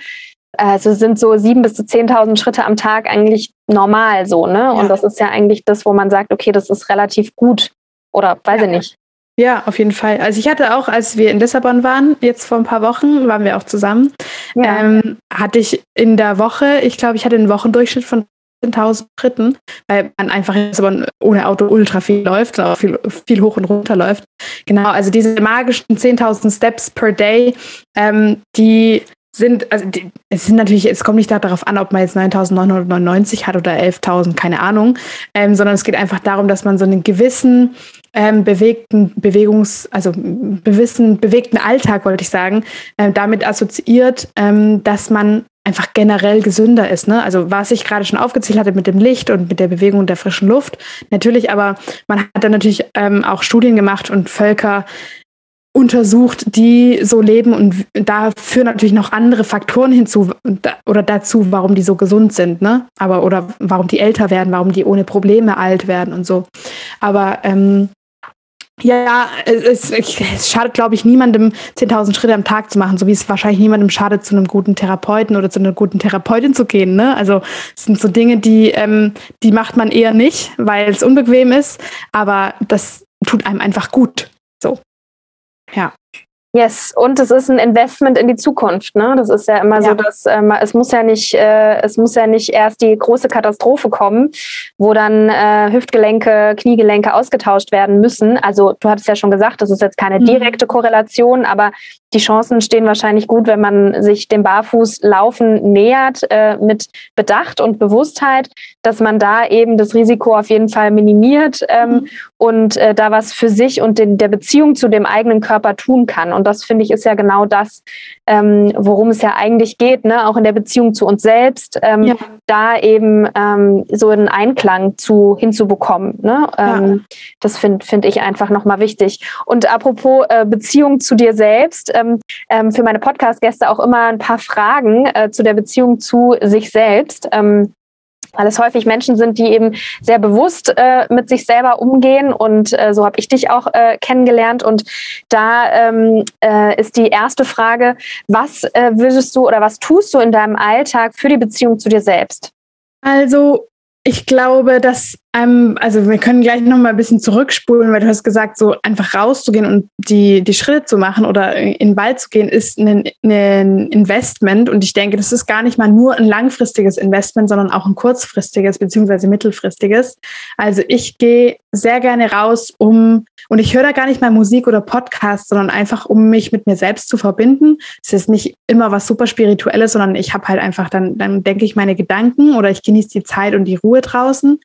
Speaker 1: also sind so sieben bis zu 10.000 Schritte am Tag eigentlich normal so, ne? Und das ist ja eigentlich das, wo man sagt, okay, das ist relativ gut. Oder weiß ja. ich nicht.
Speaker 2: Ja, auf jeden Fall. Also ich hatte auch, als wir in Lissabon waren, jetzt vor ein paar Wochen, waren wir auch zusammen, ja. ähm, hatte ich in der Woche, ich glaube, ich hatte einen Wochendurchschnitt von 10.000 Schritten, weil man einfach in Lissabon ohne Auto ultra viel läuft, auch viel, viel hoch und runter läuft. Genau, also diese magischen 10.000 Steps per Day, ähm, die sind, also die, es sind natürlich, es kommt nicht darauf an, ob man jetzt 9.999 hat oder 11.000, keine Ahnung, ähm, sondern es geht einfach darum, dass man so einen gewissen ähm, bewegten Bewegungs-, also gewissen bewegten Alltag, wollte ich sagen, äh, damit assoziiert, ähm, dass man einfach generell gesünder ist. Ne? Also was ich gerade schon aufgezählt hatte mit dem Licht und mit der Bewegung der frischen Luft, natürlich, aber man hat dann natürlich ähm, auch Studien gemacht und Völker untersucht, die so leben und da führen natürlich noch andere Faktoren hinzu oder dazu, warum die so gesund sind, ne? Aber oder warum die älter werden, warum die ohne Probleme alt werden und so. Aber ähm, ja, es, es schadet, glaube ich, niemandem, 10.000 Schritte am Tag zu machen, so wie es wahrscheinlich niemandem schadet, zu einem guten Therapeuten oder zu einer guten Therapeutin zu gehen. Ne? Also es sind so Dinge, die, ähm, die macht man eher nicht, weil es unbequem ist, aber das tut einem einfach gut. So. Ja.
Speaker 1: Yes, und es ist ein Investment in die Zukunft. Ne? Das ist ja immer ja. so, dass ähm, es muss ja nicht, äh, es muss ja nicht erst die große Katastrophe kommen, wo dann äh, Hüftgelenke, Kniegelenke ausgetauscht werden müssen. Also du hattest ja schon gesagt, das ist jetzt keine mhm. direkte Korrelation, aber die Chancen stehen wahrscheinlich gut, wenn man sich dem Barfußlaufen nähert äh, mit Bedacht und Bewusstheit, dass man da eben das Risiko auf jeden Fall minimiert ähm, mhm. Und äh, da was für sich und den, der Beziehung zu dem eigenen Körper tun kann. Und das finde ich ist ja genau das, ähm, worum es ja eigentlich geht, ne? auch in der Beziehung zu uns selbst, ähm, ja. da eben ähm, so einen Einklang zu hinzubekommen. Ne? Ja. Ähm, das finde find ich einfach nochmal wichtig. Und apropos äh, Beziehung zu dir selbst, ähm, ähm, für meine Podcast-Gäste auch immer ein paar Fragen äh, zu der Beziehung zu sich selbst. Weil es häufig Menschen sind, die eben sehr bewusst äh, mit sich selber umgehen. Und äh, so habe ich dich auch äh, kennengelernt. Und da ähm, äh, ist die erste Frage, was äh, würdest du oder was tust du in deinem Alltag für die Beziehung zu dir selbst?
Speaker 2: Also ich glaube, dass ähm, also wir können gleich noch mal ein bisschen zurückspulen, weil du hast gesagt, so einfach rauszugehen und die, die Schritte zu machen oder in den Wald zu gehen, ist ein, ein Investment. Und ich denke, das ist gar nicht mal nur ein langfristiges Investment, sondern auch ein kurzfristiges beziehungsweise mittelfristiges. Also ich gehe sehr gerne raus, um, und ich höre da gar nicht mal Musik oder Podcast, sondern einfach, um mich mit mir selbst zu verbinden. Es ist nicht immer was super Spirituelles, sondern ich habe halt einfach, dann, dann denke ich meine Gedanken oder ich genieße die Zeit und die Ruhe draußen.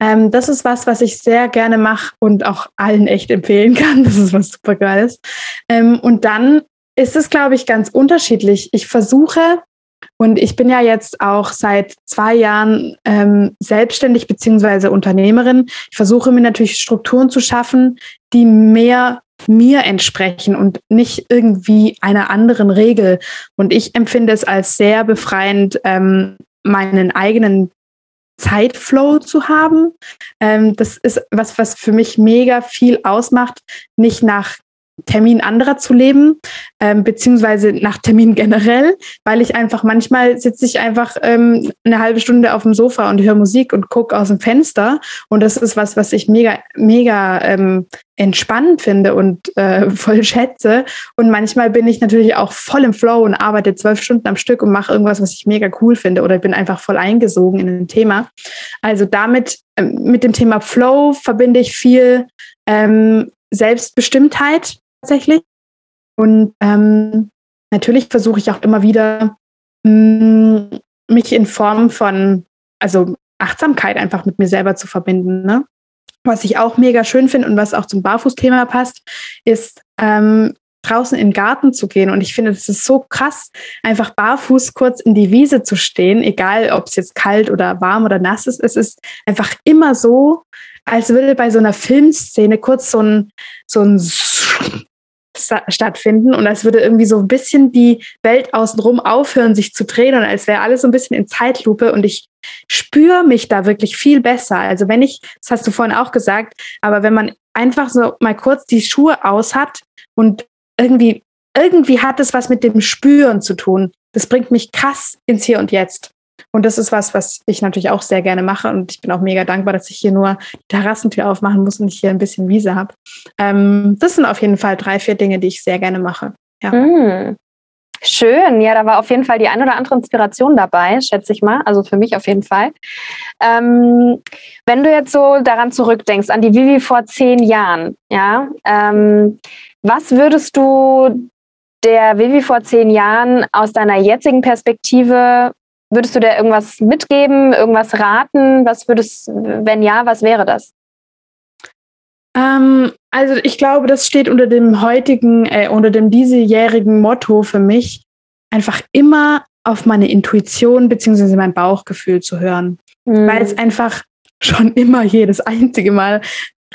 Speaker 2: Ähm, das ist was, was ich sehr gerne mache und auch allen echt empfehlen kann. Das ist was super Geiles. Ähm, und dann ist es, glaube ich, ganz unterschiedlich. Ich versuche, und ich bin ja jetzt auch seit zwei Jahren ähm, selbstständig beziehungsweise Unternehmerin. Ich versuche mir natürlich Strukturen zu schaffen, die mehr mir entsprechen und nicht irgendwie einer anderen Regel. Und ich empfinde es als sehr befreiend, ähm, meinen eigenen Zeitflow zu haben. Ähm, das ist was, was für mich mega viel ausmacht, nicht nach Termin anderer zu leben, ähm, beziehungsweise nach Termin generell, weil ich einfach manchmal sitze ich einfach ähm, eine halbe Stunde auf dem Sofa und höre Musik und gucke aus dem Fenster. Und das ist was, was ich mega, mega ähm, entspannend finde und äh, voll schätze. Und manchmal bin ich natürlich auch voll im Flow und arbeite zwölf Stunden am Stück und mache irgendwas, was ich mega cool finde oder bin einfach voll eingesogen in ein Thema. Also damit, ähm, mit dem Thema Flow verbinde ich viel ähm, Selbstbestimmtheit tatsächlich. Und ähm, natürlich versuche ich auch immer wieder, mh, mm, mich in Form von, also Achtsamkeit einfach mit mir selber zu verbinden. Ne? Was ich auch mega schön finde und was auch zum Barfußthema passt, ist ähm, draußen in den Garten zu gehen. Und ich finde, das ist so krass, einfach barfuß kurz in die Wiese zu stehen, egal ob es jetzt kalt oder warm oder nass ist. Es ist einfach immer so, als würde bei so einer Filmszene kurz so ein, so ein stattfinden und als würde irgendwie so ein bisschen die Welt außenrum aufhören, sich zu drehen und als wäre alles so ein bisschen in Zeitlupe und ich spüre mich da wirklich viel besser. Also wenn ich, das hast du vorhin auch gesagt, aber wenn man einfach so mal kurz die Schuhe aus hat und irgendwie, irgendwie hat es was mit dem Spüren zu tun. Das bringt mich krass ins Hier und Jetzt. Und das ist was, was ich natürlich auch sehr gerne mache. Und ich bin auch mega dankbar, dass ich hier nur die Terrassentür aufmachen muss und ich hier ein bisschen Wiese habe. Ähm, das sind auf jeden Fall drei, vier Dinge, die ich sehr gerne mache. Ja.
Speaker 1: Mm. Schön, ja, da war auf jeden Fall die ein oder andere Inspiration dabei, schätze ich mal. Also für mich auf jeden Fall. Ähm, wenn du jetzt so daran zurückdenkst, an die Vivi vor zehn Jahren, ja, ähm, was würdest du der Vivi vor zehn Jahren aus deiner jetzigen Perspektive Würdest du dir irgendwas mitgeben, irgendwas raten? Was würdest, wenn ja, was wäre das?
Speaker 2: Ähm, also ich glaube, das steht unter dem heutigen, äh, unter dem diesejährigen Motto für mich, einfach immer auf meine Intuition bzw. mein Bauchgefühl zu hören. Mhm. Weil es einfach schon immer jedes einzige Mal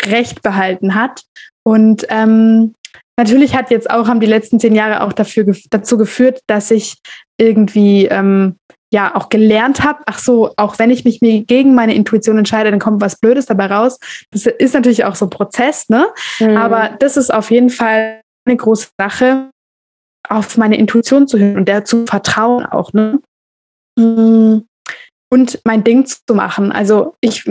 Speaker 2: recht behalten hat. Und ähm, natürlich hat jetzt auch, haben die letzten zehn Jahre auch dafür, dazu geführt, dass ich irgendwie ähm, ja auch gelernt habe, ach so, auch wenn ich mich gegen meine Intuition entscheide, dann kommt was Blödes dabei raus. Das ist natürlich auch so ein Prozess, ne? Mhm. Aber das ist auf jeden Fall eine große Sache, auf meine Intuition zu hören und der zu vertrauen auch, ne? Mhm und mein Ding zu machen. Also ich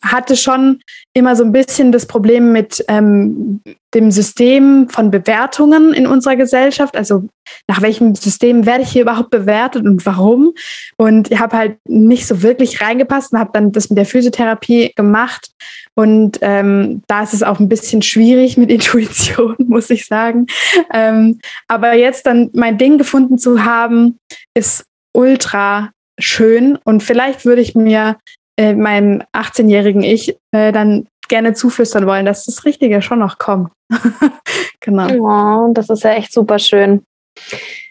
Speaker 2: hatte schon immer so ein bisschen das Problem mit ähm, dem System von Bewertungen in unserer Gesellschaft. Also nach welchem System werde ich hier überhaupt bewertet und warum? Und ich habe halt nicht so wirklich reingepasst und habe dann das mit der Physiotherapie gemacht. Und ähm, da ist es auch ein bisschen schwierig mit Intuition, muss ich sagen. Ähm, aber jetzt dann mein Ding gefunden zu haben, ist ultra schön. Und vielleicht würde ich mir äh, meinem 18-jährigen Ich äh, dann gerne zuflüstern wollen, dass das Richtige schon noch kommt.
Speaker 1: genau. Oh, das ist ja echt super schön.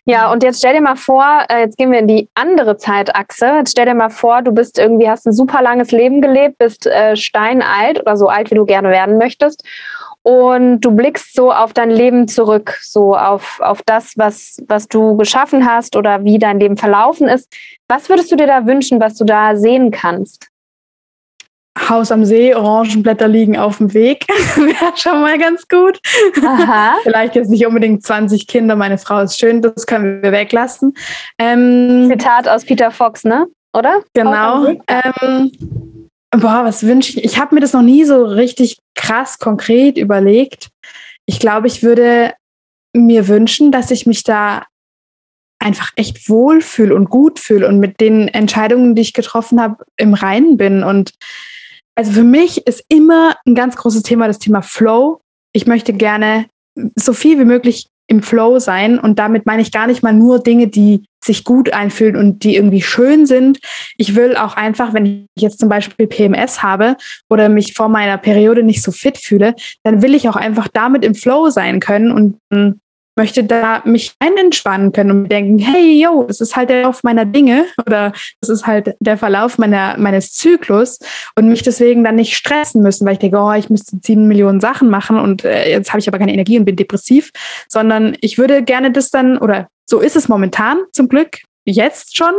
Speaker 1: Ja, und jetzt stell dir mal vor, äh, jetzt gehen wir in die andere Zeitachse. Jetzt stell dir mal vor, du bist irgendwie, hast ein super langes Leben gelebt, bist äh, steinalt oder so alt, wie du gerne werden möchtest und du blickst so auf dein Leben zurück, so auf, auf das, was, was du geschaffen hast oder wie dein Leben verlaufen ist. Was würdest du dir da wünschen, was du da sehen kannst?
Speaker 2: Haus am See, Orangenblätter liegen auf dem Weg. Wäre schon mal ganz gut. Aha. Vielleicht jetzt nicht unbedingt 20 Kinder, meine Frau ist schön, das können wir weglassen.
Speaker 1: Ähm, Zitat aus Peter Fox, ne? Oder?
Speaker 2: Genau. Ähm, boah, was wünsche ich? Ich habe mir das noch nie so richtig krass konkret überlegt. Ich glaube, ich würde mir wünschen, dass ich mich da einfach echt wohlfühle und gut fühle und mit den Entscheidungen, die ich getroffen habe, im Reinen bin. Und also für mich ist immer ein ganz großes Thema das Thema Flow. Ich möchte gerne so viel wie möglich im Flow sein. Und damit meine ich gar nicht mal nur Dinge, die sich gut einfühlen und die irgendwie schön sind. Ich will auch einfach, wenn ich jetzt zum Beispiel PMS habe oder mich vor meiner Periode nicht so fit fühle, dann will ich auch einfach damit im Flow sein können und hm, möchte da mich einentspannen können und denken, hey, yo, das ist halt der Lauf meiner Dinge oder das ist halt der Verlauf meiner, meines Zyklus und mich deswegen dann nicht stressen müssen, weil ich denke, oh, ich müsste sieben Millionen Sachen machen und äh, jetzt habe ich aber keine Energie und bin depressiv, sondern ich würde gerne das dann, oder so ist es momentan zum Glück, jetzt schon,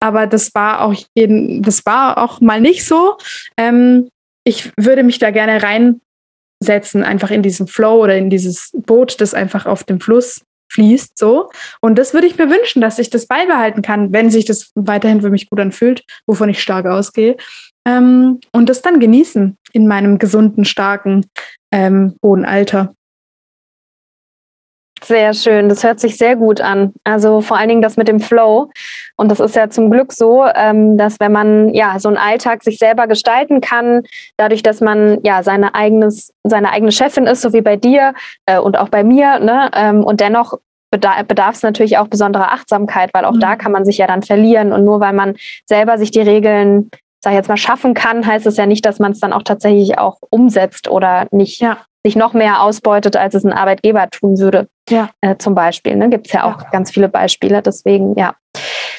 Speaker 2: aber das war auch jeden, das war auch mal nicht so. Ähm, ich würde mich da gerne rein setzen, einfach in diesen Flow oder in dieses Boot, das einfach auf dem Fluss fließt, so. Und das würde ich mir wünschen, dass ich das beibehalten kann, wenn sich das weiterhin für mich gut anfühlt, wovon ich stark ausgehe. Ähm, und das dann genießen in meinem gesunden, starken, ähm, hohen Alter.
Speaker 1: Sehr schön, das hört sich sehr gut an. Also vor allen Dingen das mit dem Flow. Und das ist ja zum Glück so, ähm, dass wenn man ja so einen Alltag sich selber gestalten kann, dadurch, dass man ja seine eigenes, seine eigene Chefin ist, so wie bei dir äh, und auch bei mir, ne? Ähm, und dennoch bedarf es natürlich auch besonderer Achtsamkeit, weil auch mhm. da kann man sich ja dann verlieren. Und nur weil man selber sich die Regeln sag ich jetzt mal, schaffen kann, heißt es ja nicht, dass man es dann auch tatsächlich auch umsetzt oder nicht ja. Sich noch mehr ausbeutet, als es ein Arbeitgeber tun würde. Ja. Äh, zum Beispiel. Ne? Gibt es ja auch ja. ganz viele Beispiele. Deswegen, ja.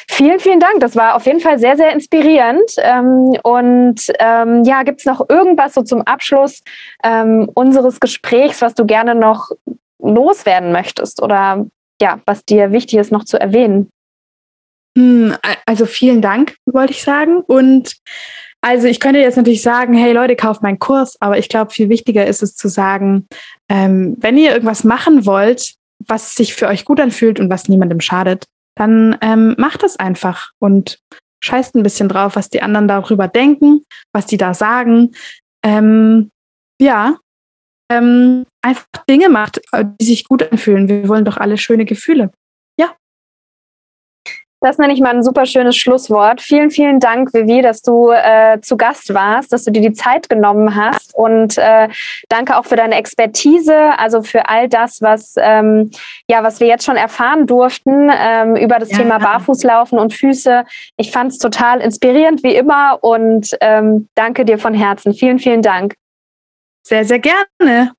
Speaker 1: Vielen, vielen Dank. Das war auf jeden Fall sehr, sehr inspirierend. Ähm, und ähm, ja, gibt es noch irgendwas so zum Abschluss ähm, unseres Gesprächs, was du gerne noch loswerden möchtest oder ja, was dir wichtig ist, noch zu erwähnen?
Speaker 2: Hm, also vielen Dank, wollte ich sagen. Und also ich könnte jetzt natürlich sagen, hey Leute, kauft meinen Kurs, aber ich glaube, viel wichtiger ist es zu sagen, ähm, wenn ihr irgendwas machen wollt, was sich für euch gut anfühlt und was niemandem schadet, dann ähm, macht es einfach und scheißt ein bisschen drauf, was die anderen darüber denken, was die da sagen. Ähm, ja, ähm, einfach Dinge macht, die sich gut anfühlen. Wir wollen doch alle schöne Gefühle.
Speaker 1: Das nenne ich mal ein super schönes Schlusswort. Vielen, vielen Dank, Vivi, dass du äh, zu Gast warst, dass du dir die Zeit genommen hast und äh, danke auch für deine Expertise, also für all das, was ähm, ja, was wir jetzt schon erfahren durften ähm, über das ja. Thema Barfußlaufen und Füße. Ich fand es total inspirierend wie immer und ähm, danke dir von Herzen. Vielen, vielen Dank.
Speaker 2: Sehr, sehr gerne.